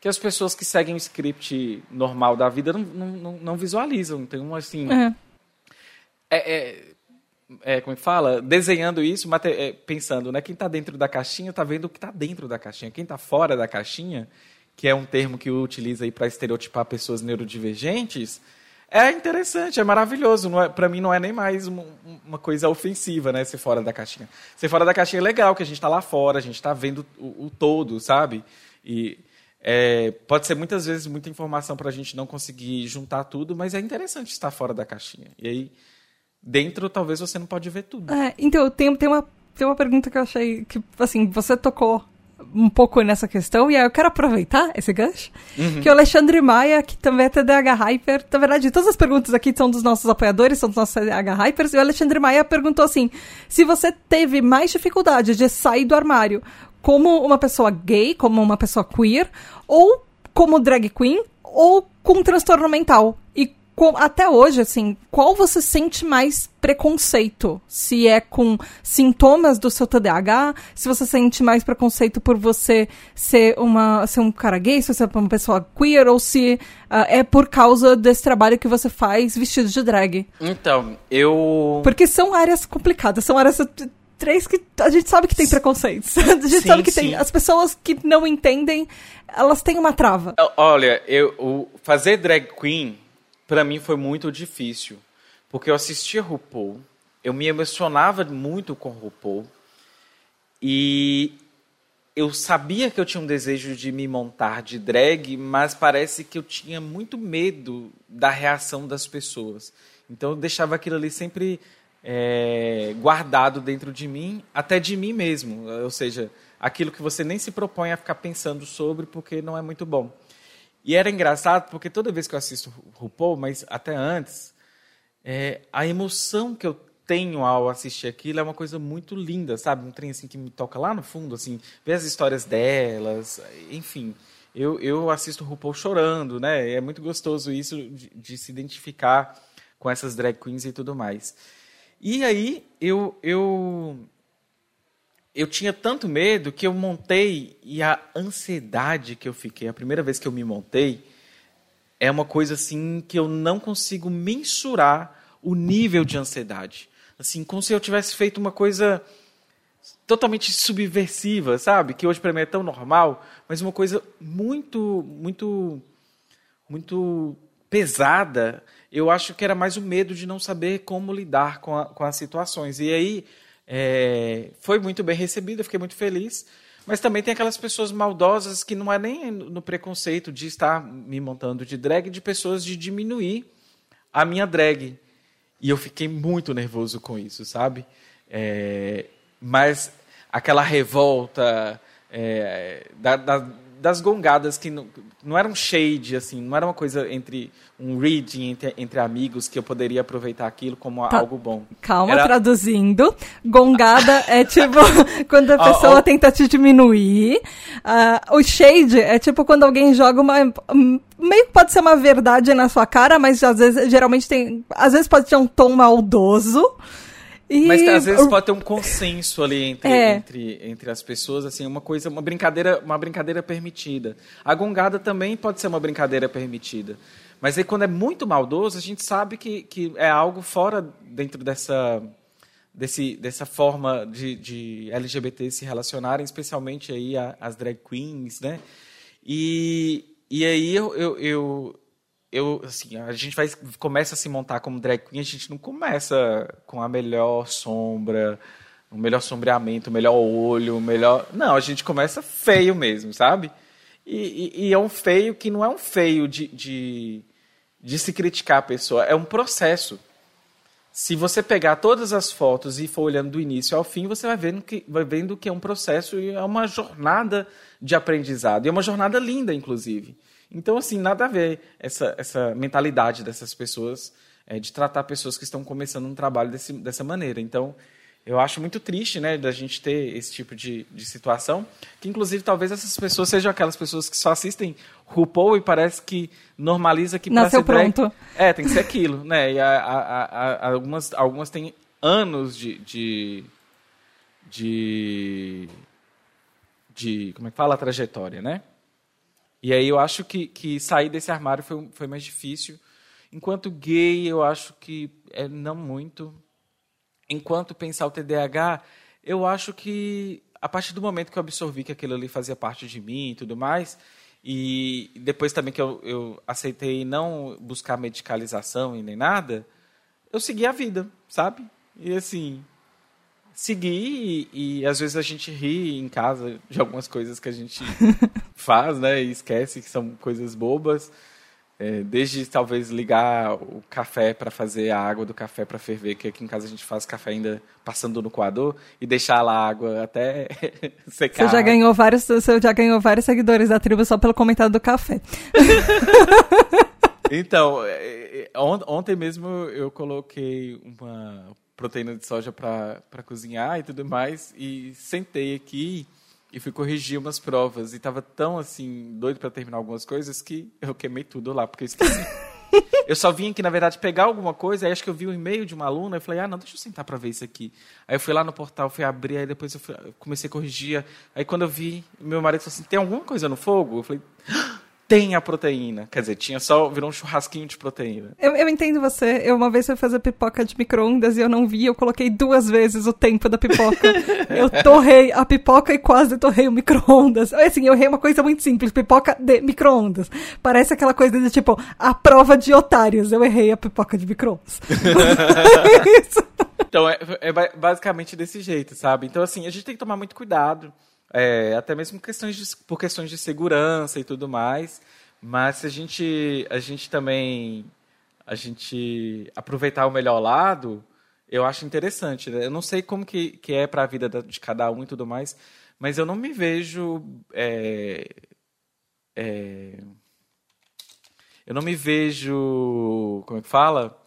que as pessoas que seguem o script normal da vida não, não, não visualizam. Então, assim. É. É, é, é, como é que fala? Desenhando isso, é, pensando, né? Quem está dentro da caixinha está vendo o que está dentro da caixinha. Quem está fora da caixinha, que é um termo que utiliza aí para estereotipar pessoas neurodivergentes, é interessante, é maravilhoso. É, para mim não é nem mais uma, uma, coisa ofensiva, né? Ser fora da caixinha. Ser fora da caixinha é legal, que a gente está lá fora, a gente está vendo o, o, todo, sabe? E é, pode ser muitas vezes muita informação para a gente não conseguir juntar tudo, mas é interessante estar fora da caixinha. E aí, dentro, talvez você não pode ver tudo. É, então, tem, tem, uma, tem uma pergunta que eu achei que, assim, você tocou um pouco nessa questão, e aí eu quero aproveitar esse gancho, uhum. que o Alexandre Maia, que também é TDH Hyper, na verdade, todas as perguntas aqui são dos nossos apoiadores, são dos nossos TDH Hypers, e o Alexandre Maia perguntou assim, se você teve mais dificuldade de sair do armário como uma pessoa gay, como uma pessoa queer, ou como drag queen, ou com transtorno mental, até hoje, assim, qual você sente mais preconceito? Se é com sintomas do seu TDAH, se você sente mais preconceito por você ser, uma, ser um cara gay, se você é uma pessoa queer, ou se uh, é por causa desse trabalho que você faz vestido de drag? Então, eu. Porque são áreas complicadas, são áreas três que a gente sabe que tem preconceitos. A gente sim, sabe que sim. tem. As pessoas que não entendem, elas têm uma trava. Olha, eu fazer drag queen para mim foi muito difícil, porque eu assistia RuPaul, eu me emocionava muito com RuPaul e eu sabia que eu tinha um desejo de me montar de drag, mas parece que eu tinha muito medo da reação das pessoas. Então eu deixava aquilo ali sempre é, guardado dentro de mim, até de mim mesmo. Ou seja, aquilo que você nem se propõe a ficar pensando sobre porque não é muito bom. E era engraçado porque toda vez que eu assisto RuPaul, mas até antes, é, a emoção que eu tenho ao assistir aquilo é uma coisa muito linda, sabe? Um trem assim que me toca lá no fundo, assim, ver as histórias delas, enfim. Eu, eu assisto RuPaul chorando, né? É muito gostoso isso de, de se identificar com essas drag queens e tudo mais. E aí eu, eu eu tinha tanto medo que eu montei e a ansiedade que eu fiquei, a primeira vez que eu me montei, é uma coisa assim que eu não consigo mensurar o nível de ansiedade. Assim, como se eu tivesse feito uma coisa totalmente subversiva, sabe? Que hoje para mim é tão normal, mas uma coisa muito, muito, muito pesada. Eu acho que era mais o medo de não saber como lidar com, a, com as situações. E aí é, foi muito bem recebida, fiquei muito feliz. Mas também tem aquelas pessoas maldosas que não é nem no preconceito de estar me montando de drag, de pessoas de diminuir a minha drag. E eu fiquei muito nervoso com isso, sabe? É, mas aquela revolta é, da, da, das gongadas que não, não era um shade, assim, não era uma coisa entre um reading entre, entre amigos que eu poderia aproveitar aquilo como tá. algo bom. Calma, era... traduzindo. Gongada é tipo quando a pessoa oh, oh. tenta te diminuir. Uh, o shade é tipo quando alguém joga uma. Meio que pode ser uma verdade na sua cara, mas às vezes, geralmente tem. Às vezes pode ter um tom maldoso. E... Mas às vezes pode ter um consenso ali entre, é. entre, entre as pessoas, assim, uma coisa, uma brincadeira, uma brincadeira permitida. A gongada também pode ser uma brincadeira permitida. Mas aí quando é muito maldoso, a gente sabe que, que é algo fora dentro dessa desse, dessa forma de, de LGBT se relacionarem, especialmente aí a, as drag queens, né? E, e aí eu, eu, eu, eu, assim, a gente vai começa a se montar como drag queen, a gente não começa com a melhor sombra, o melhor sombreamento, o melhor olho, o melhor. Não, a gente começa feio mesmo, sabe? E, e, e é um feio que não é um feio de, de, de se criticar a pessoa, é um processo se você pegar todas as fotos e for olhando do início ao fim, você vai vendo que, vai vendo que é um processo e é uma jornada de aprendizado. E é uma jornada linda, inclusive. Então, assim, nada a ver essa, essa mentalidade dessas pessoas é, de tratar pessoas que estão começando um trabalho desse, dessa maneira. Então, eu acho muito triste, né, da gente ter esse tipo de, de situação, que inclusive talvez essas pessoas sejam aquelas pessoas que só assistem RuPaul e parece que normaliza que Nasceu drag, pronto. É, tem que ser aquilo, né? E a, a, a, algumas, algumas têm anos de, de, de, de, como é que fala, trajetória, né? E aí eu acho que, que sair desse armário foi, foi mais difícil. Enquanto gay, eu acho que é não muito enquanto pensar o TDAH, eu acho que a partir do momento que eu absorvi que aquilo ali fazia parte de mim e tudo mais, e depois também que eu, eu aceitei não buscar medicalização e nem nada, eu segui a vida, sabe? E assim, segui e, e, às vezes a gente ri em casa de algumas coisas que a gente faz, né? E esquece que são coisas bobas. É, desde talvez ligar o café para fazer a água do café para ferver, que aqui em casa a gente faz café ainda passando no coador e deixar lá a água até secar. Você já ganhou vários, você já ganhou vários seguidores da tribo só pelo comentário do café. então, é, é, ontem mesmo eu coloquei uma proteína de soja para cozinhar e tudo mais e sentei aqui e fui corrigir umas provas. E tava tão, assim, doido para terminar algumas coisas que eu queimei tudo lá, porque eu esqueci. eu só vim aqui, na verdade, pegar alguma coisa, aí acho que eu vi um e-mail de uma aluna, e falei, ah, não, deixa eu sentar para ver isso aqui. Aí eu fui lá no portal, fui abrir, aí depois eu, fui, eu comecei a corrigir. Aí quando eu vi, meu marido falou assim, tem alguma coisa no fogo? Eu falei, ah! Tem a proteína. Quer dizer, tinha só, virou um churrasquinho de proteína. Eu, eu entendo você. Eu uma vez fui fazer pipoca de micro-ondas e eu não vi, eu coloquei duas vezes o tempo da pipoca. eu torrei a pipoca e quase torrei o micro-ondas. Assim, eu errei uma coisa muito simples, pipoca de micro-ondas. Parece aquela coisa de tipo, a prova de otários. Eu errei a pipoca de micro-ondas. então, é, é basicamente desse jeito, sabe? Então, assim, a gente tem que tomar muito cuidado é, até mesmo questões de, por questões de segurança e tudo mais. Mas se a gente, a gente também a gente aproveitar o melhor lado, eu acho interessante. Né? Eu não sei como que, que é para a vida de cada um e tudo mais, mas eu não me vejo é, é, eu não me vejo como é que fala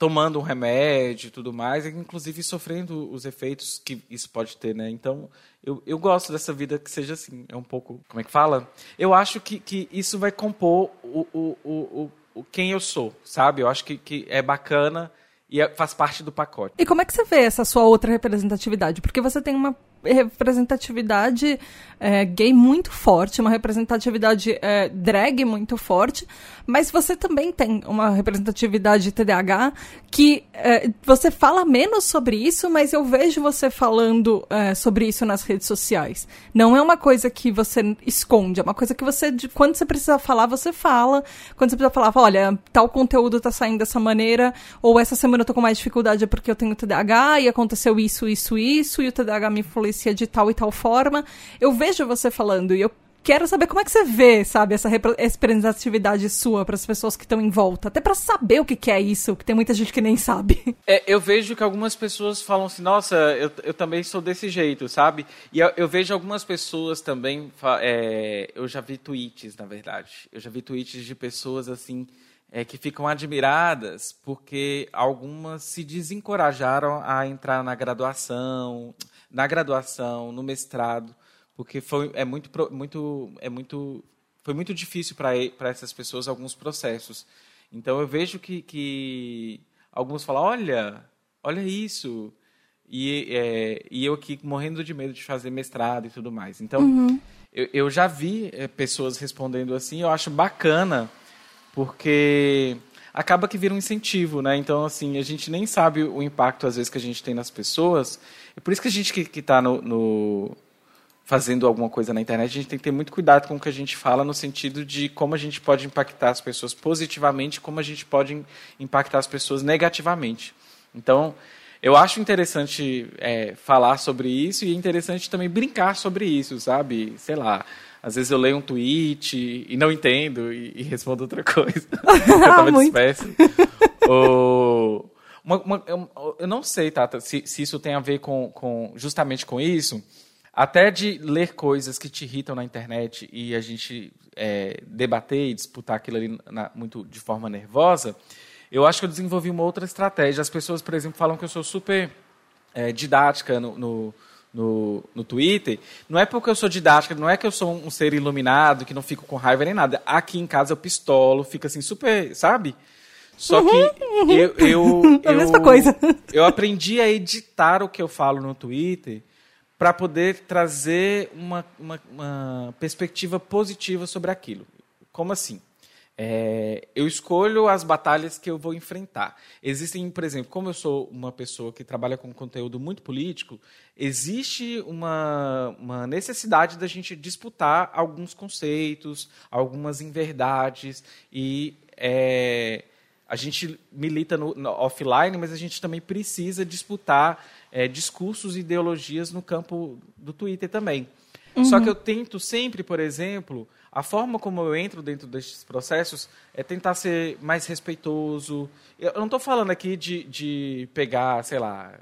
tomando um remédio e tudo mais, inclusive sofrendo os efeitos que isso pode ter, né? Então, eu, eu gosto dessa vida que seja assim, é um pouco, como é que fala? Eu acho que, que isso vai compor o, o, o, o quem eu sou, sabe? Eu acho que, que é bacana e é, faz parte do pacote. E como é que você vê essa sua outra representatividade? Porque você tem uma representatividade é, gay muito forte, uma representatividade é, drag muito forte, mas você também tem uma representatividade TDAH que é, você fala menos sobre isso, mas eu vejo você falando é, sobre isso nas redes sociais. Não é uma coisa que você esconde, é uma coisa que você, quando você precisa falar, você fala. Quando você precisa falar, olha, tal conteúdo tá saindo dessa maneira, ou essa semana eu tô com mais dificuldade porque eu tenho TDAH e aconteceu isso, isso, isso, e o TDAH me influencia de tal e tal forma. Eu vejo você falando e eu quero saber como é que você vê, sabe, essa representatividade sua para as pessoas que estão em volta, até para saber o que, que, é isso, que tem muita gente que nem sabe. É, eu vejo que algumas pessoas falam assim, nossa, eu, eu também sou desse jeito, sabe? E eu, eu vejo algumas pessoas também, é, eu já vi tweets, na verdade, eu já vi tweets de pessoas assim é, que ficam admiradas porque algumas se desencorajaram a entrar na graduação, na graduação, no mestrado, porque foi é muito muito é muito foi muito difícil para para essas pessoas alguns processos. Então eu vejo que, que alguns falam, olha, olha isso, e, é, e eu aqui morrendo de medo de fazer mestrado e tudo mais. Então uhum. eu, eu já vi é, pessoas respondendo assim, eu acho bacana porque acaba que vira um incentivo, né? Então, assim, a gente nem sabe o impacto, às vezes, que a gente tem nas pessoas. E por isso que a gente que está no, no, fazendo alguma coisa na internet, a gente tem que ter muito cuidado com o que a gente fala, no sentido de como a gente pode impactar as pessoas positivamente, como a gente pode impactar as pessoas negativamente. Então, eu acho interessante é, falar sobre isso e é interessante também brincar sobre isso, sabe? Sei lá, às vezes eu leio um tweet e não entendo e, e respondo outra coisa. eu tava disperso. Ou, uma, uma, eu, eu, não sei, Tata, se, se, isso tem a ver com, com justamente com isso. Até de ler coisas que te irritam na internet e a gente é, debater e disputar aquilo ali na, muito de forma nervosa, eu acho que eu desenvolvi uma outra estratégia. As pessoas, por exemplo, falam que eu sou super é, didática no, no, no, no, Twitter. Não é porque eu sou didática, não é que eu sou um ser iluminado, que não fico com raiva nem nada. Aqui em casa eu pistolo, fica assim super, sabe? Só que uhum, uhum. eu, eu, a mesma coisa. eu aprendi a editar o que eu falo no Twitter para poder trazer uma, uma, uma perspectiva positiva sobre aquilo. Como assim? É, eu escolho as batalhas que eu vou enfrentar. Existem, por exemplo, como eu sou uma pessoa que trabalha com conteúdo muito político, existe uma, uma necessidade da gente disputar alguns conceitos, algumas inverdades, e é, a gente milita no, no, offline, mas a gente também precisa disputar é, discursos e ideologias no campo do Twitter também. Uhum. Só que eu tento sempre, por exemplo, a forma como eu entro dentro desses processos é tentar ser mais respeitoso. Eu não estou falando aqui de, de pegar, sei lá,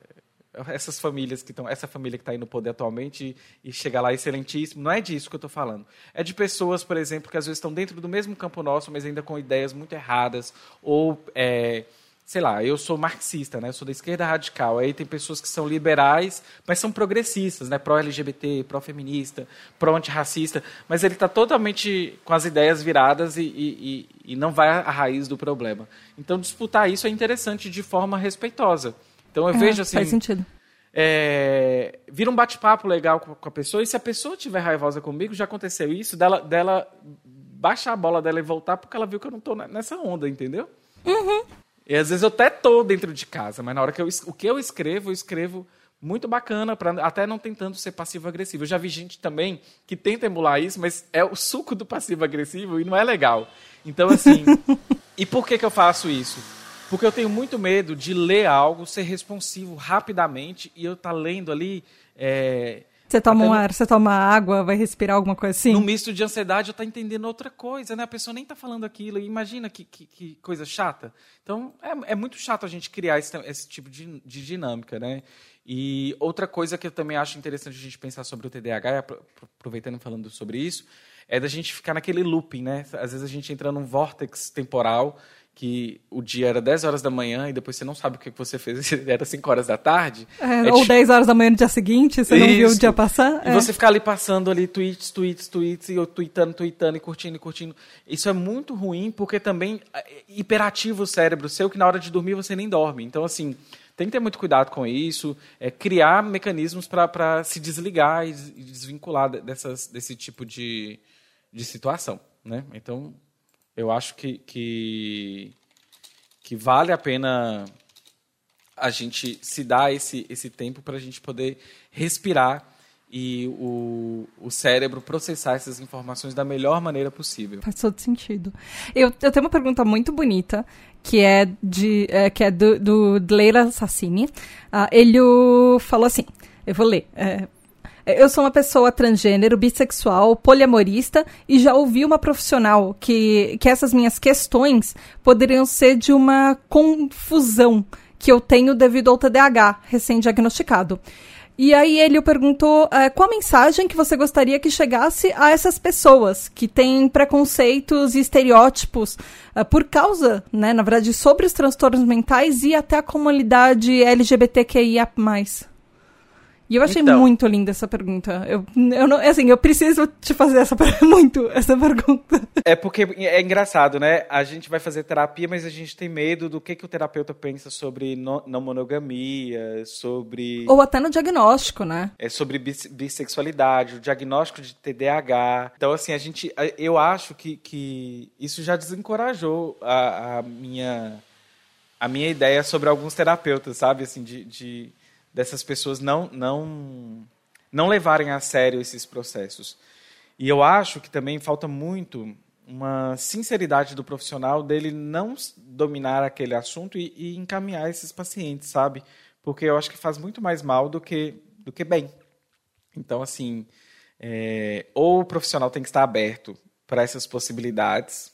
essas famílias que estão, essa família que está aí no poder atualmente e, e chegar lá excelentíssimo. Não é disso que eu estou falando. É de pessoas, por exemplo, que às vezes estão dentro do mesmo campo nosso, mas ainda com ideias muito erradas ou é, sei lá, eu sou marxista, né? Eu sou da esquerda radical. Aí tem pessoas que são liberais, mas são progressistas, né? Pró-LGBT, pró-feminista, pró-antirracista. Mas ele está totalmente com as ideias viradas e, e, e, não vai à raiz do problema. Então, disputar isso é interessante de forma respeitosa. Então, eu é, vejo assim... Faz sentido. É, vira um bate-papo legal com a pessoa, e se a pessoa estiver raivosa comigo, já aconteceu isso, dela, dela baixar a bola dela e voltar porque ela viu que eu não estou nessa onda, entendeu? Uhum. E às vezes eu até tô dentro de casa, mas na hora que eu, o que eu escrevo, eu escrevo muito bacana, pra, até não tentando ser passivo-agressivo. Eu já vi gente também que tenta emular isso, mas é o suco do passivo-agressivo e não é legal. Então, assim, e por que, que eu faço isso? Porque eu tenho muito medo de ler algo, ser responsivo rapidamente e eu estar tá lendo ali é, você toma um ar, você toma água, vai respirar alguma coisa assim? No misto de ansiedade, eu estou entendendo outra coisa, né? A pessoa nem está falando aquilo. Imagina que, que, que, coisa chata. Então, é, é muito chato a gente criar esse, esse tipo de, de, dinâmica, né? E outra coisa que eu também acho interessante a gente pensar sobre o TDAH, aproveitando falando sobre isso, é da gente ficar naquele looping, né? Às vezes a gente entra num vórtex temporal que o dia era 10 horas da manhã e depois você não sabe o que você fez, era 5 horas da tarde. É, é ou 10 horas da manhã no dia seguinte, você Isso. não viu o dia passar. E é. você ficar ali passando ali tweets, tweets, tweets, e eu tweetando, tweetando e curtindo e curtindo. Isso é muito ruim porque também é, hiperativa o cérebro seu que na hora de dormir você nem dorme. Então, assim, tem que ter muito cuidado com isso, é, criar mecanismos para se desligar e desvincular dessas, desse tipo de, de situação. Né? Então, eu acho que, que, que vale a pena a gente se dar esse, esse tempo para a gente poder respirar e o, o cérebro processar essas informações da melhor maneira possível. Faz todo sentido. Eu, eu tenho uma pergunta muito bonita, que é, de, é, que é do, do Leila Sassini. Uh, ele falou assim, eu vou ler, é, eu sou uma pessoa transgênero, bissexual, poliamorista e já ouvi uma profissional que, que essas minhas questões poderiam ser de uma confusão que eu tenho devido ao TDAH recém-diagnosticado. E aí ele perguntou é, qual a mensagem que você gostaria que chegasse a essas pessoas que têm preconceitos e estereótipos é, por causa, né, na verdade, sobre os transtornos mentais e até a comunidade LGBTQIA+. E eu achei Então. muito linda essa pergunta. Eu, eu não, assim, eu preciso te fazer essa muito essa pergunta. É porque é engraçado, né? A gente vai fazer terapia, mas a gente tem medo do que, que o terapeuta pensa sobre no- não monogamia, sobre, Ou até no diagnóstico, né? é, sobre bis- bissexualidade, o diagnóstico de TDAH. Então, assim, a gente, eu acho que, que isso já desencorajou a, a minha a minha ideia sobre alguns terapeutas, sabe? Assim, de, de dessas pessoas não não não levarem a sério esses processos. E eu acho que também falta muito uma sinceridade do profissional dele não dominar aquele assunto e, e encaminhar esses pacientes, sabe? Porque eu acho que faz muito mais mal do que do que bem. Então, assim, é, ou o profissional tem que estar aberto para essas possibilidades,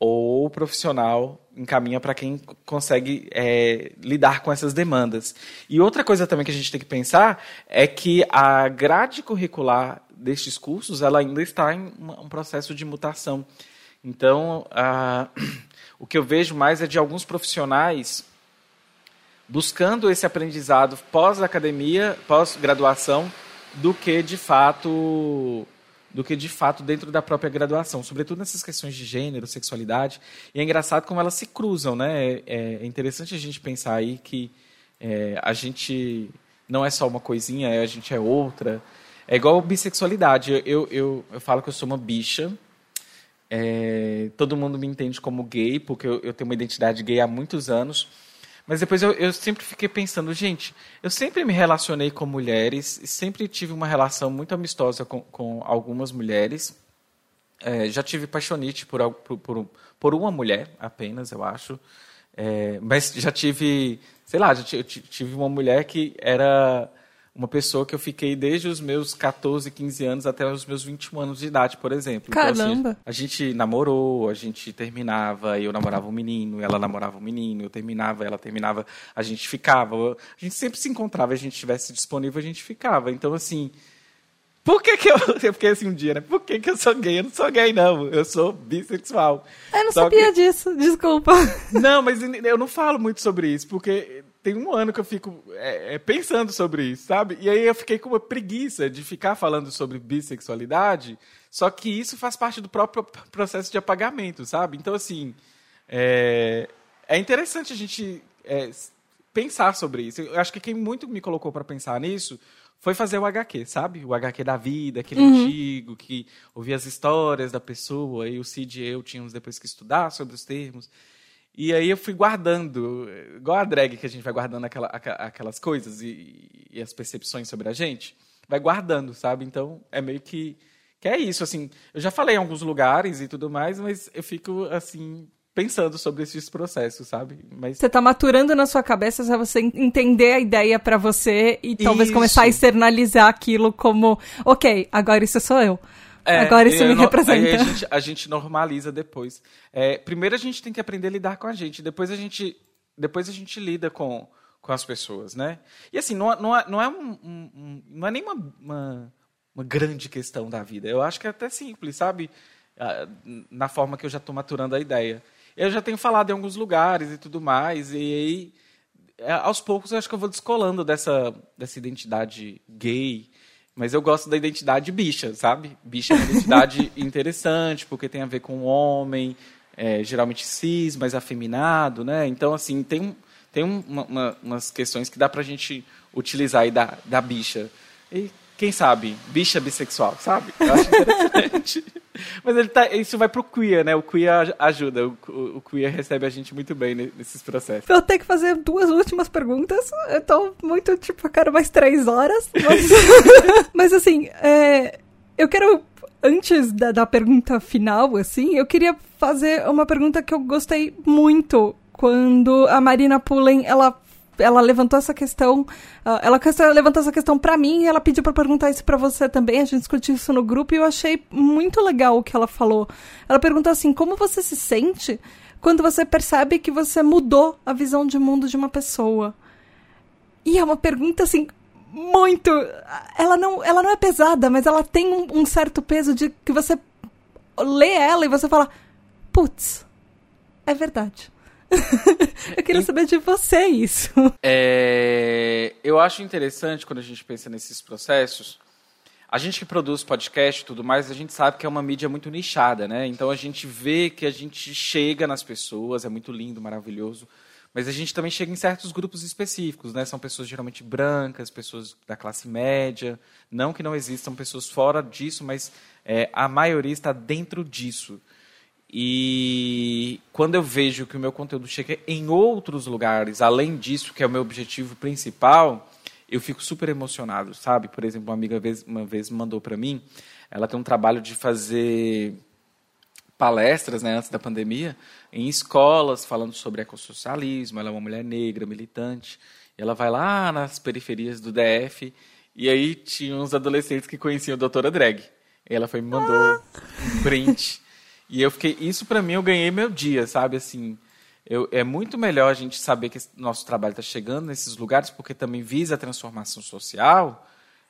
ou o profissional encaminha para quem consegue é, lidar com essas demandas. E outra coisa também que a gente tem que pensar é que a grade curricular destes cursos ela ainda está em um processo de mutação. Então, a- o que eu vejo mais é de alguns profissionais buscando esse aprendizado pós-academia, pós-graduação, do que de fato do que de fato dentro da própria graduação, sobretudo nessas questões de gênero, sexualidade. E é engraçado como elas se cruzam, né? É, é interessante a gente pensar aí que é, a gente não é só uma coisinha, a gente é outra. É igual bissexualidade. Eu, eu, eu, eu falo que eu sou uma bicha. É, todo mundo me entende como gay, porque eu, eu tenho uma identidade gay há muitos anos. Mas depois eu, eu sempre fiquei pensando, gente, eu sempre me relacionei com mulheres, sempre tive uma relação muito amistosa com, com algumas mulheres. É, já tive paixonite por, por, por, uma mulher apenas, eu acho. É, mas já tive, sei lá, já tive uma mulher que era uma pessoa que eu fiquei desde os meus 14, 15 anos até os meus 21 anos de idade, por exemplo. Então, assim, Caramba. a gente namorou, a gente terminava, eu namorava um menino, ela namorava um menino, eu terminava, ela terminava, a gente ficava. A gente sempre se encontrava, a gente estivesse disponível, a gente ficava. Então, assim, por que que eu... Eu fiquei assim um dia, né? Por que que eu sou gay? Eu não sou gay, não. Eu sou bissexual. Eu não Só sabia que- disso, desculpa. Não, mas eu não falo muito sobre isso, porque tem um ano que eu fico é, é, pensando sobre isso, sabe? E aí eu fiquei com uma preguiça de ficar falando sobre bissexualidade, só que isso faz parte do próprio processo de apagamento, sabe? Então, assim, é, é interessante a gente é, pensar sobre isso. Eu acho que quem muito me colocou para pensar nisso foi fazer o HQ, sabe? O HQ da vida, aquele antigo, que ouvia as histórias da pessoa, e o Cid e eu tínhamos depois que estudar sobre os termos. E aí eu fui guardando, igual a drag que a gente vai guardando aquela- aquelas coisas e, e as percepções sobre a gente, vai guardando, sabe? Então é meio que, que é isso, assim. Eu já falei em alguns lugares e tudo mais, mas eu fico assim pensando sobre esses processos, sabe? Mas Você tá maturando na sua cabeça pra você entender a ideia pra você e talvez Isso. começar a externalizar aquilo como, ok, agora isso sou eu. Agora isso É, me representa. Aí a gente, a gente normaliza depois. É, primeiro a gente tem que aprender a lidar com a gente, depois a gente, depois a gente lida com, com as pessoas, né? E assim, não, é- não é, não é, um, um- um- não é nem uma, uma, uma grande questão da vida. Eu acho que é até simples, sabe? Ah, Na forma que eu já estou maturando a ideia. Eu já tenho falado em alguns lugares e tudo mais, e aí é, aos poucos eu acho que eu vou descolando dessa, dessa identidade gay, mas eu gosto da identidade bicha, sabe? Bicha é uma identidade interessante, porque tem a ver com o homem, é, geralmente cis, mas afeminado, né? Então, assim, tem, tem um- uma- uma- umas questões que dá pra gente utilizar aí da, da bicha. E quem sabe, bicha bissexual, sabe? Eu acho interessante. Mas ele tá, isso vai pro queer, né? O queer aj- ajuda, o, o- o queer recebe a gente muito bem ne- nesses processos. Eu tenho que fazer duas últimas perguntas. Eu tô muito, tipo, eu quero mais três horas. Mas, mas assim, é, eu quero, antes da, da pergunta final, assim, eu queria fazer uma pergunta que eu gostei muito quando a Marina Pullen, ela ela levantou essa questão, ah, ela levantou essa questão pra mim e ela pediu pra perguntar isso pra você também. A gente discutiu isso no grupo e eu achei muito legal o que ela falou. Ela perguntou assim: como você se sente quando você percebe que você mudou a visão de mundo de uma pessoa? E é uma pergunta assim muito, ela não, ela não é pesada, mas ela tem um, um certo peso de que você lê ela e você fala, putz, é verdade. eu queria saber de você isso. É, eu acho interessante quando a gente pensa nesses processos. A gente que produz podcast e tudo mais, a gente sabe que é uma mídia muito nichada, né? Então a gente vê que a gente chega nas pessoas, é muito lindo, maravilhoso. Mas a gente também chega em certos grupos específicos, né? São pessoas geralmente brancas, pessoas da classe média. Não que não existam pessoas fora disso, mas é, a maioria está dentro disso. E quando eu vejo que o meu conteúdo chega em outros lugares, além disso, que é o meu objetivo principal, eu fico super emocionado, sabe? Por exemplo, uma amiga uma vez mandou para mim, ela tem um trabalho de fazer palestras, né, antes da pandemia, em escolas falando sobre ecossocialismo. Ela é uma mulher negra, militante. E ela vai lá nas periferias do DF e aí tinha uns adolescentes que conheciam a doutora Drag. E ela foi me mandou ah. um print e eu fiquei, isso para mim eu ganhei meu dia, sabe? Assim, eu, é muito melhor a gente saber que nosso trabalho está chegando nesses lugares, porque também visa a transformação social.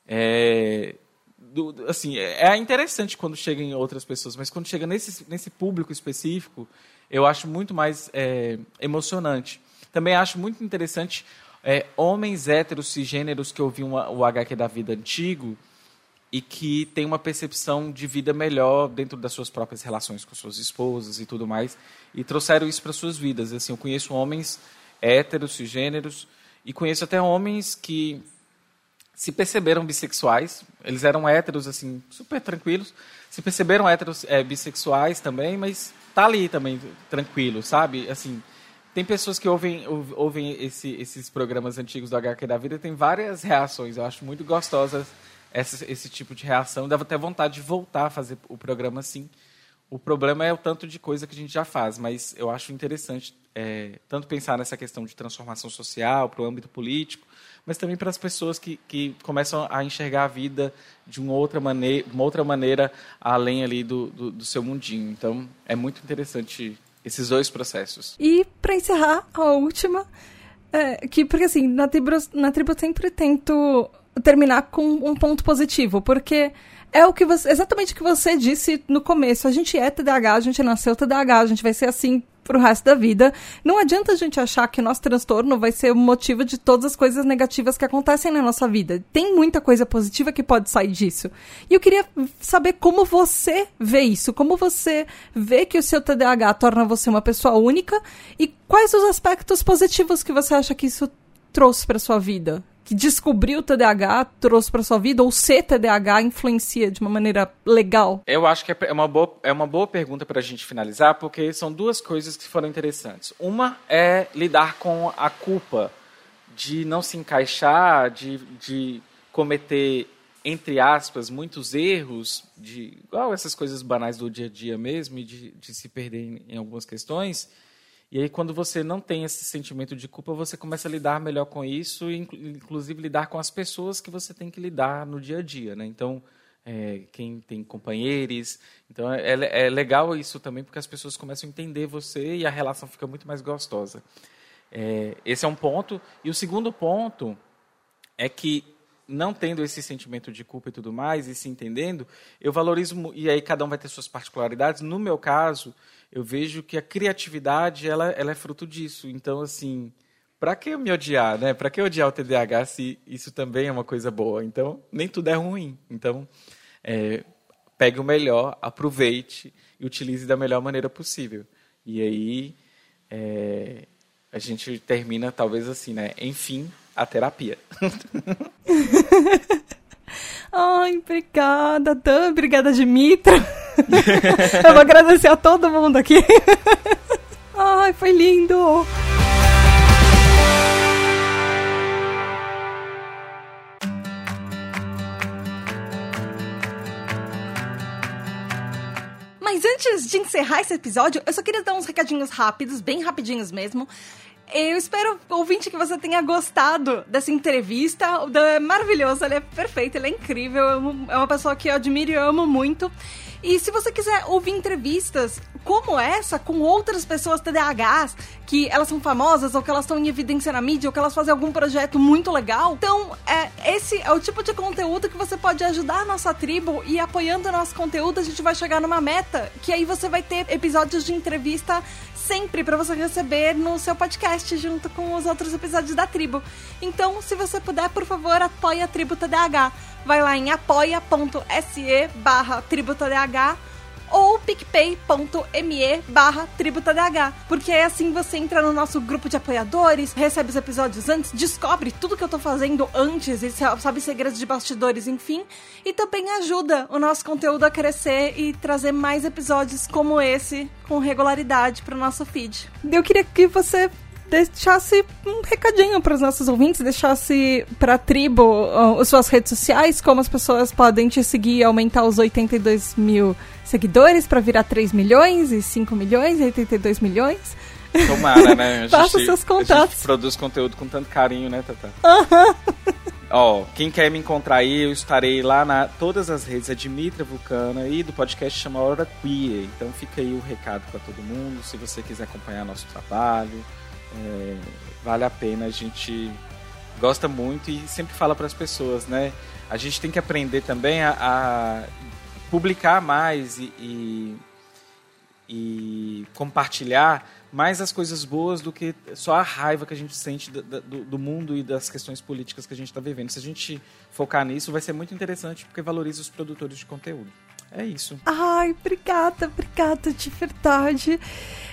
É, do, assim, é interessante quando chega em outras pessoas, mas quando chega nesse, nesse público específico, eu acho muito mais é, emocionante. Também acho muito interessante é, homens héteros cisgêneros que ouviam o HQ da vida antigo e que tem uma percepção de vida melhor dentro das suas próprias relações com suas esposas e tudo mais, e trouxeram isso para suas vidas. Assim, eu conheço homens héteros, cisgêneros, e conheço até homens que se perceberam bissexuais, eles eram héteros, assim, super tranquilos, se perceberam héteros é, bissexuais também, mas tá ali também, tranquilo, sabe? Assim, tem pessoas que ouvem, ouvem esse, esses programas antigos do HQ da vida tem várias reações, eu acho muito gostosas esse, esse tipo de reação. Dava até vontade de voltar a fazer o programa assim. O problema é o tanto de coisa que a gente já faz, mas eu acho interessante é, tanto pensar nessa questão de transformação social para o âmbito político, mas também para as pessoas que, que começam a enxergar a vida de uma outra maneira, uma outra maneira além ali do, do, do seu mundinho. Então, é muito interessante esses dois processos. E para encerrar, a última, é, que porque assim, na tribo, na tribo eu sempre tento terminar com um ponto positivo, porque é o que você, exatamente o que você disse no começo. A gente é TDAH, a gente nasceu TDAH, a gente vai ser assim pro resto da vida. Não adianta a gente achar que o nosso transtorno vai ser o motivo de todas as coisas negativas que acontecem na nossa vida. Tem muita coisa positiva que pode sair disso. E eu queria saber como você vê isso, como você vê que o seu TDAH torna você uma pessoa única e quais os aspectos positivos que você acha que isso trouxe para sua vida que descobriu o TDAH trouxe para sua vida ou ser TDAH influencia de uma maneira legal? Eu acho que é uma boa, é uma boa pergunta para a gente finalizar, porque são duas coisas que foram interessantes. Uma é lidar com a culpa de não se encaixar, de, de cometer, entre aspas, muitos erros, de igual essas coisas banais do dia a dia mesmo, e de, de se perder em, em algumas questões e aí, quando você não tem esse sentimento de culpa, você começa a lidar melhor com isso, inclusive lidar com as pessoas que você tem que lidar no dia a dia. Né? Então, é, quem tem companheiros. Então, é, é, é, legal isso também, porque as pessoas começam a entender você e a relação fica muito mais gostosa. É, esse é um ponto. E o segundo ponto é que, não tendo esse sentimento de culpa e tudo mais, e se entendendo, eu valorizo, e aí cada um vai ter suas particularidades. No meu caso, eu vejo que a criatividade ela, ela é fruto disso. Então, assim, para que me odiar, né? Para que odiar o TDAH se isso também é uma coisa boa? Então, nem tudo é ruim. Então, é, pegue o melhor, aproveite e utilize da melhor maneira possível. E aí, é, a gente termina talvez assim, né? Enfim, a terapia. Ai, obrigada, Dan. Obrigada, Dimitra. Eu vou agradecer a todo mundo aqui. Ai, foi lindo. Mas antes de encerrar esse episódio, eu só queria dar uns recadinhos rápidos, bem rapidinhos mesmo. Eu espero, ouvinte, que você tenha gostado dessa entrevista. O Dan é maravilhoso, ele é perfeito, ele é incrível. É uma pessoa que eu admiro e amo muito. E se você quiser ouvir entrevistas como essa com outras pessoas TDAHs, que elas são famosas ou que elas estão em evidência na mídia ou que elas fazem algum projeto muito legal, então é, esse é o tipo de conteúdo que você pode ajudar a nossa tribo e apoiando o nosso conteúdo a gente vai chegar numa meta que aí você vai ter episódios de entrevista sempre para você receber no seu podcast junto com os outros episódios da tribo. Então, se você puder, por favor, apoie a Tribo TDAH. Vai lá em apoia.se barra tributadh ou picpay.me barra tributadh. Porque assim você entra no nosso grupo de apoiadores, recebe os episódios antes, descobre tudo que eu tô fazendo antes e sabe segredos de bastidores, enfim. E também ajuda o nosso conteúdo a crescer e trazer mais episódios como esse com regularidade para o nosso feed. Eu queria que você deixasse um recadinho para os nossos ouvintes, deixasse para a tribo uh, suas redes sociais, como as pessoas podem te seguir e aumentar os 82 mil seguidores para virar 3 milhões e 5 milhões e 82 milhões. Tomara, né? A gente, Faça seus contatos. A gente produz conteúdo com tanto carinho, né, Tata? Aham. Ó, quem quer me encontrar aí, eu estarei lá na todas as redes, a Dimitra Vulcana e do podcast chama Hora Queer. Então fica aí o recado para todo mundo, se você quiser acompanhar nosso trabalho, é, vale a pena, a gente gosta muito e sempre fala para as pessoas, né? A gente tem que aprender também a, a publicar mais e, e, e, compartilhar mais as coisas boas do que só a raiva que a gente sente do, do, do mundo e das questões políticas que a gente está vivendo. Se a gente focar nisso, vai ser muito interessante porque valoriza os produtores de conteúdo. É isso. Ai, obrigada, obrigada de verdade.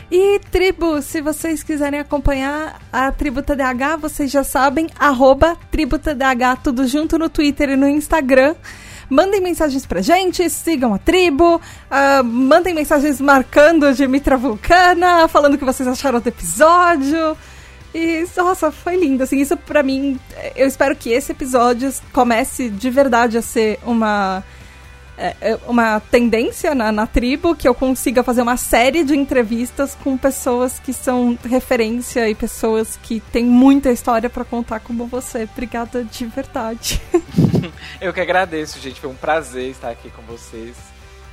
E tribo, se vocês quiserem acompanhar a Tribo TDH, vocês já sabem, arroba Tribo TDH, tudo junto no Twitter e no Instagram. Mandem mensagens pra gente, sigam a tribo, uh, mandem mensagens marcando de Mitra Vulcana, falando o que vocês acharam do episódio. E, nossa, foi lindo. Assim, isso pra mim, eu espero que esse episódio comece de verdade a ser uma uma tendência na, na, tribo que eu consiga fazer uma série de entrevistas com pessoas que são referência e pessoas que têm muita história para contar como você. Obrigada de verdade. eu que agradeço, gente. Foi um prazer estar aqui com vocês.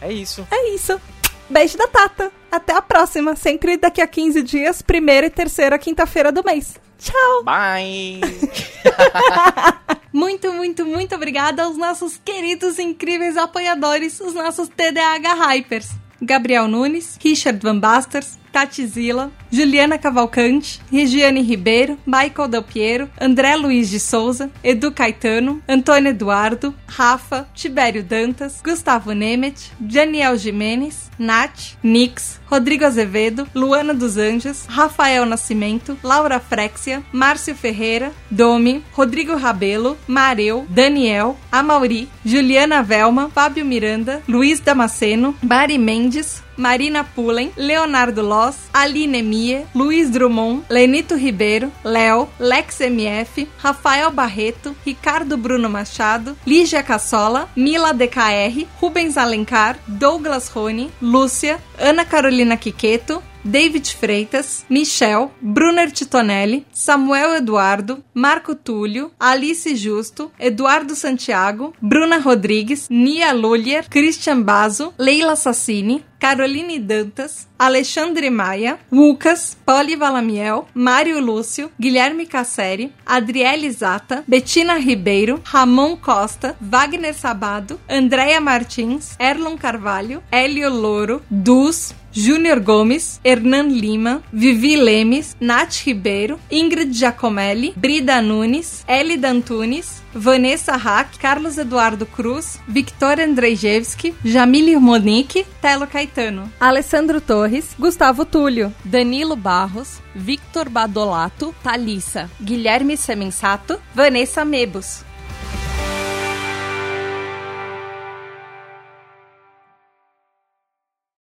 É isso. É isso. Beijo da Tata. Até a próxima. Sempre daqui a 15 dias, primeira e terceira quinta-feira do mês. Tchau. Bye. muito, muito, muito obrigada aos nossos queridos, incríveis apoiadores, os nossos TDAH Hypers. Gabriel Nunes, Richard Van Basters, Tati Zila, Juliana Cavalcante, Regiane Ribeiro, Michael Del Piero, André Luiz de Souza, Edu Caetano, Antônio Eduardo, Rafa, Tibério Dantas, Gustavo Nemet, Daniel Jimenez, Nath, Nix, Rodrigo Azevedo, Luana dos Anjos, Rafael Nascimento, Laura Frexia, Márcio Ferreira, Domi, Rodrigo Rabelo, Mareu, Daniel, Amauri, Juliana Velma, Fábio Miranda, Luiz Damasceno, Bari Mendes, Marina Pullen, Leonardo Loss, Aline Mie, Luiz Drummond, Lenito Ribeiro, Léo, Lex MF, Rafael Barreto, Ricardo Bruno Machado, Lígia Cassola, Mila DKR, Rubens Alencar, Douglas Rony, Lúcia, Ana Carolina Quiqueto, David Freitas, Michel, Brunner Titonelli, Samuel Eduardo, Marco Túlio, Alice Justo, Eduardo Santiago, Bruna Rodrigues, Nia Lulier, Christian Bazo, Leila Sassini, Caroline Dantas, Alexandre Maia, Lucas, Poli Valamiel, Mário Lúcio, Guilherme Casseri, Adriele Zata, Betina Ribeiro, Ramon Costa, Wagner Sabado, Andréia Martins, Erlon Carvalho, Hélio Louro, Dus, Júnior Gomes, Hernan Lima, Vivi Lemes, Nath Ribeiro, Ingrid Giacomelli, Brida Nunes, Elida Antunes, Vanessa Hack, Carlos Eduardo Cruz, Victor Andrzejewski, Jamile Monique, Telo Caetano, Alessandro Torres, Gustavo Túlio, Danilo Barros, Victor Badolato, Thalissa, Guilherme Semensato, Vanessa Mebos,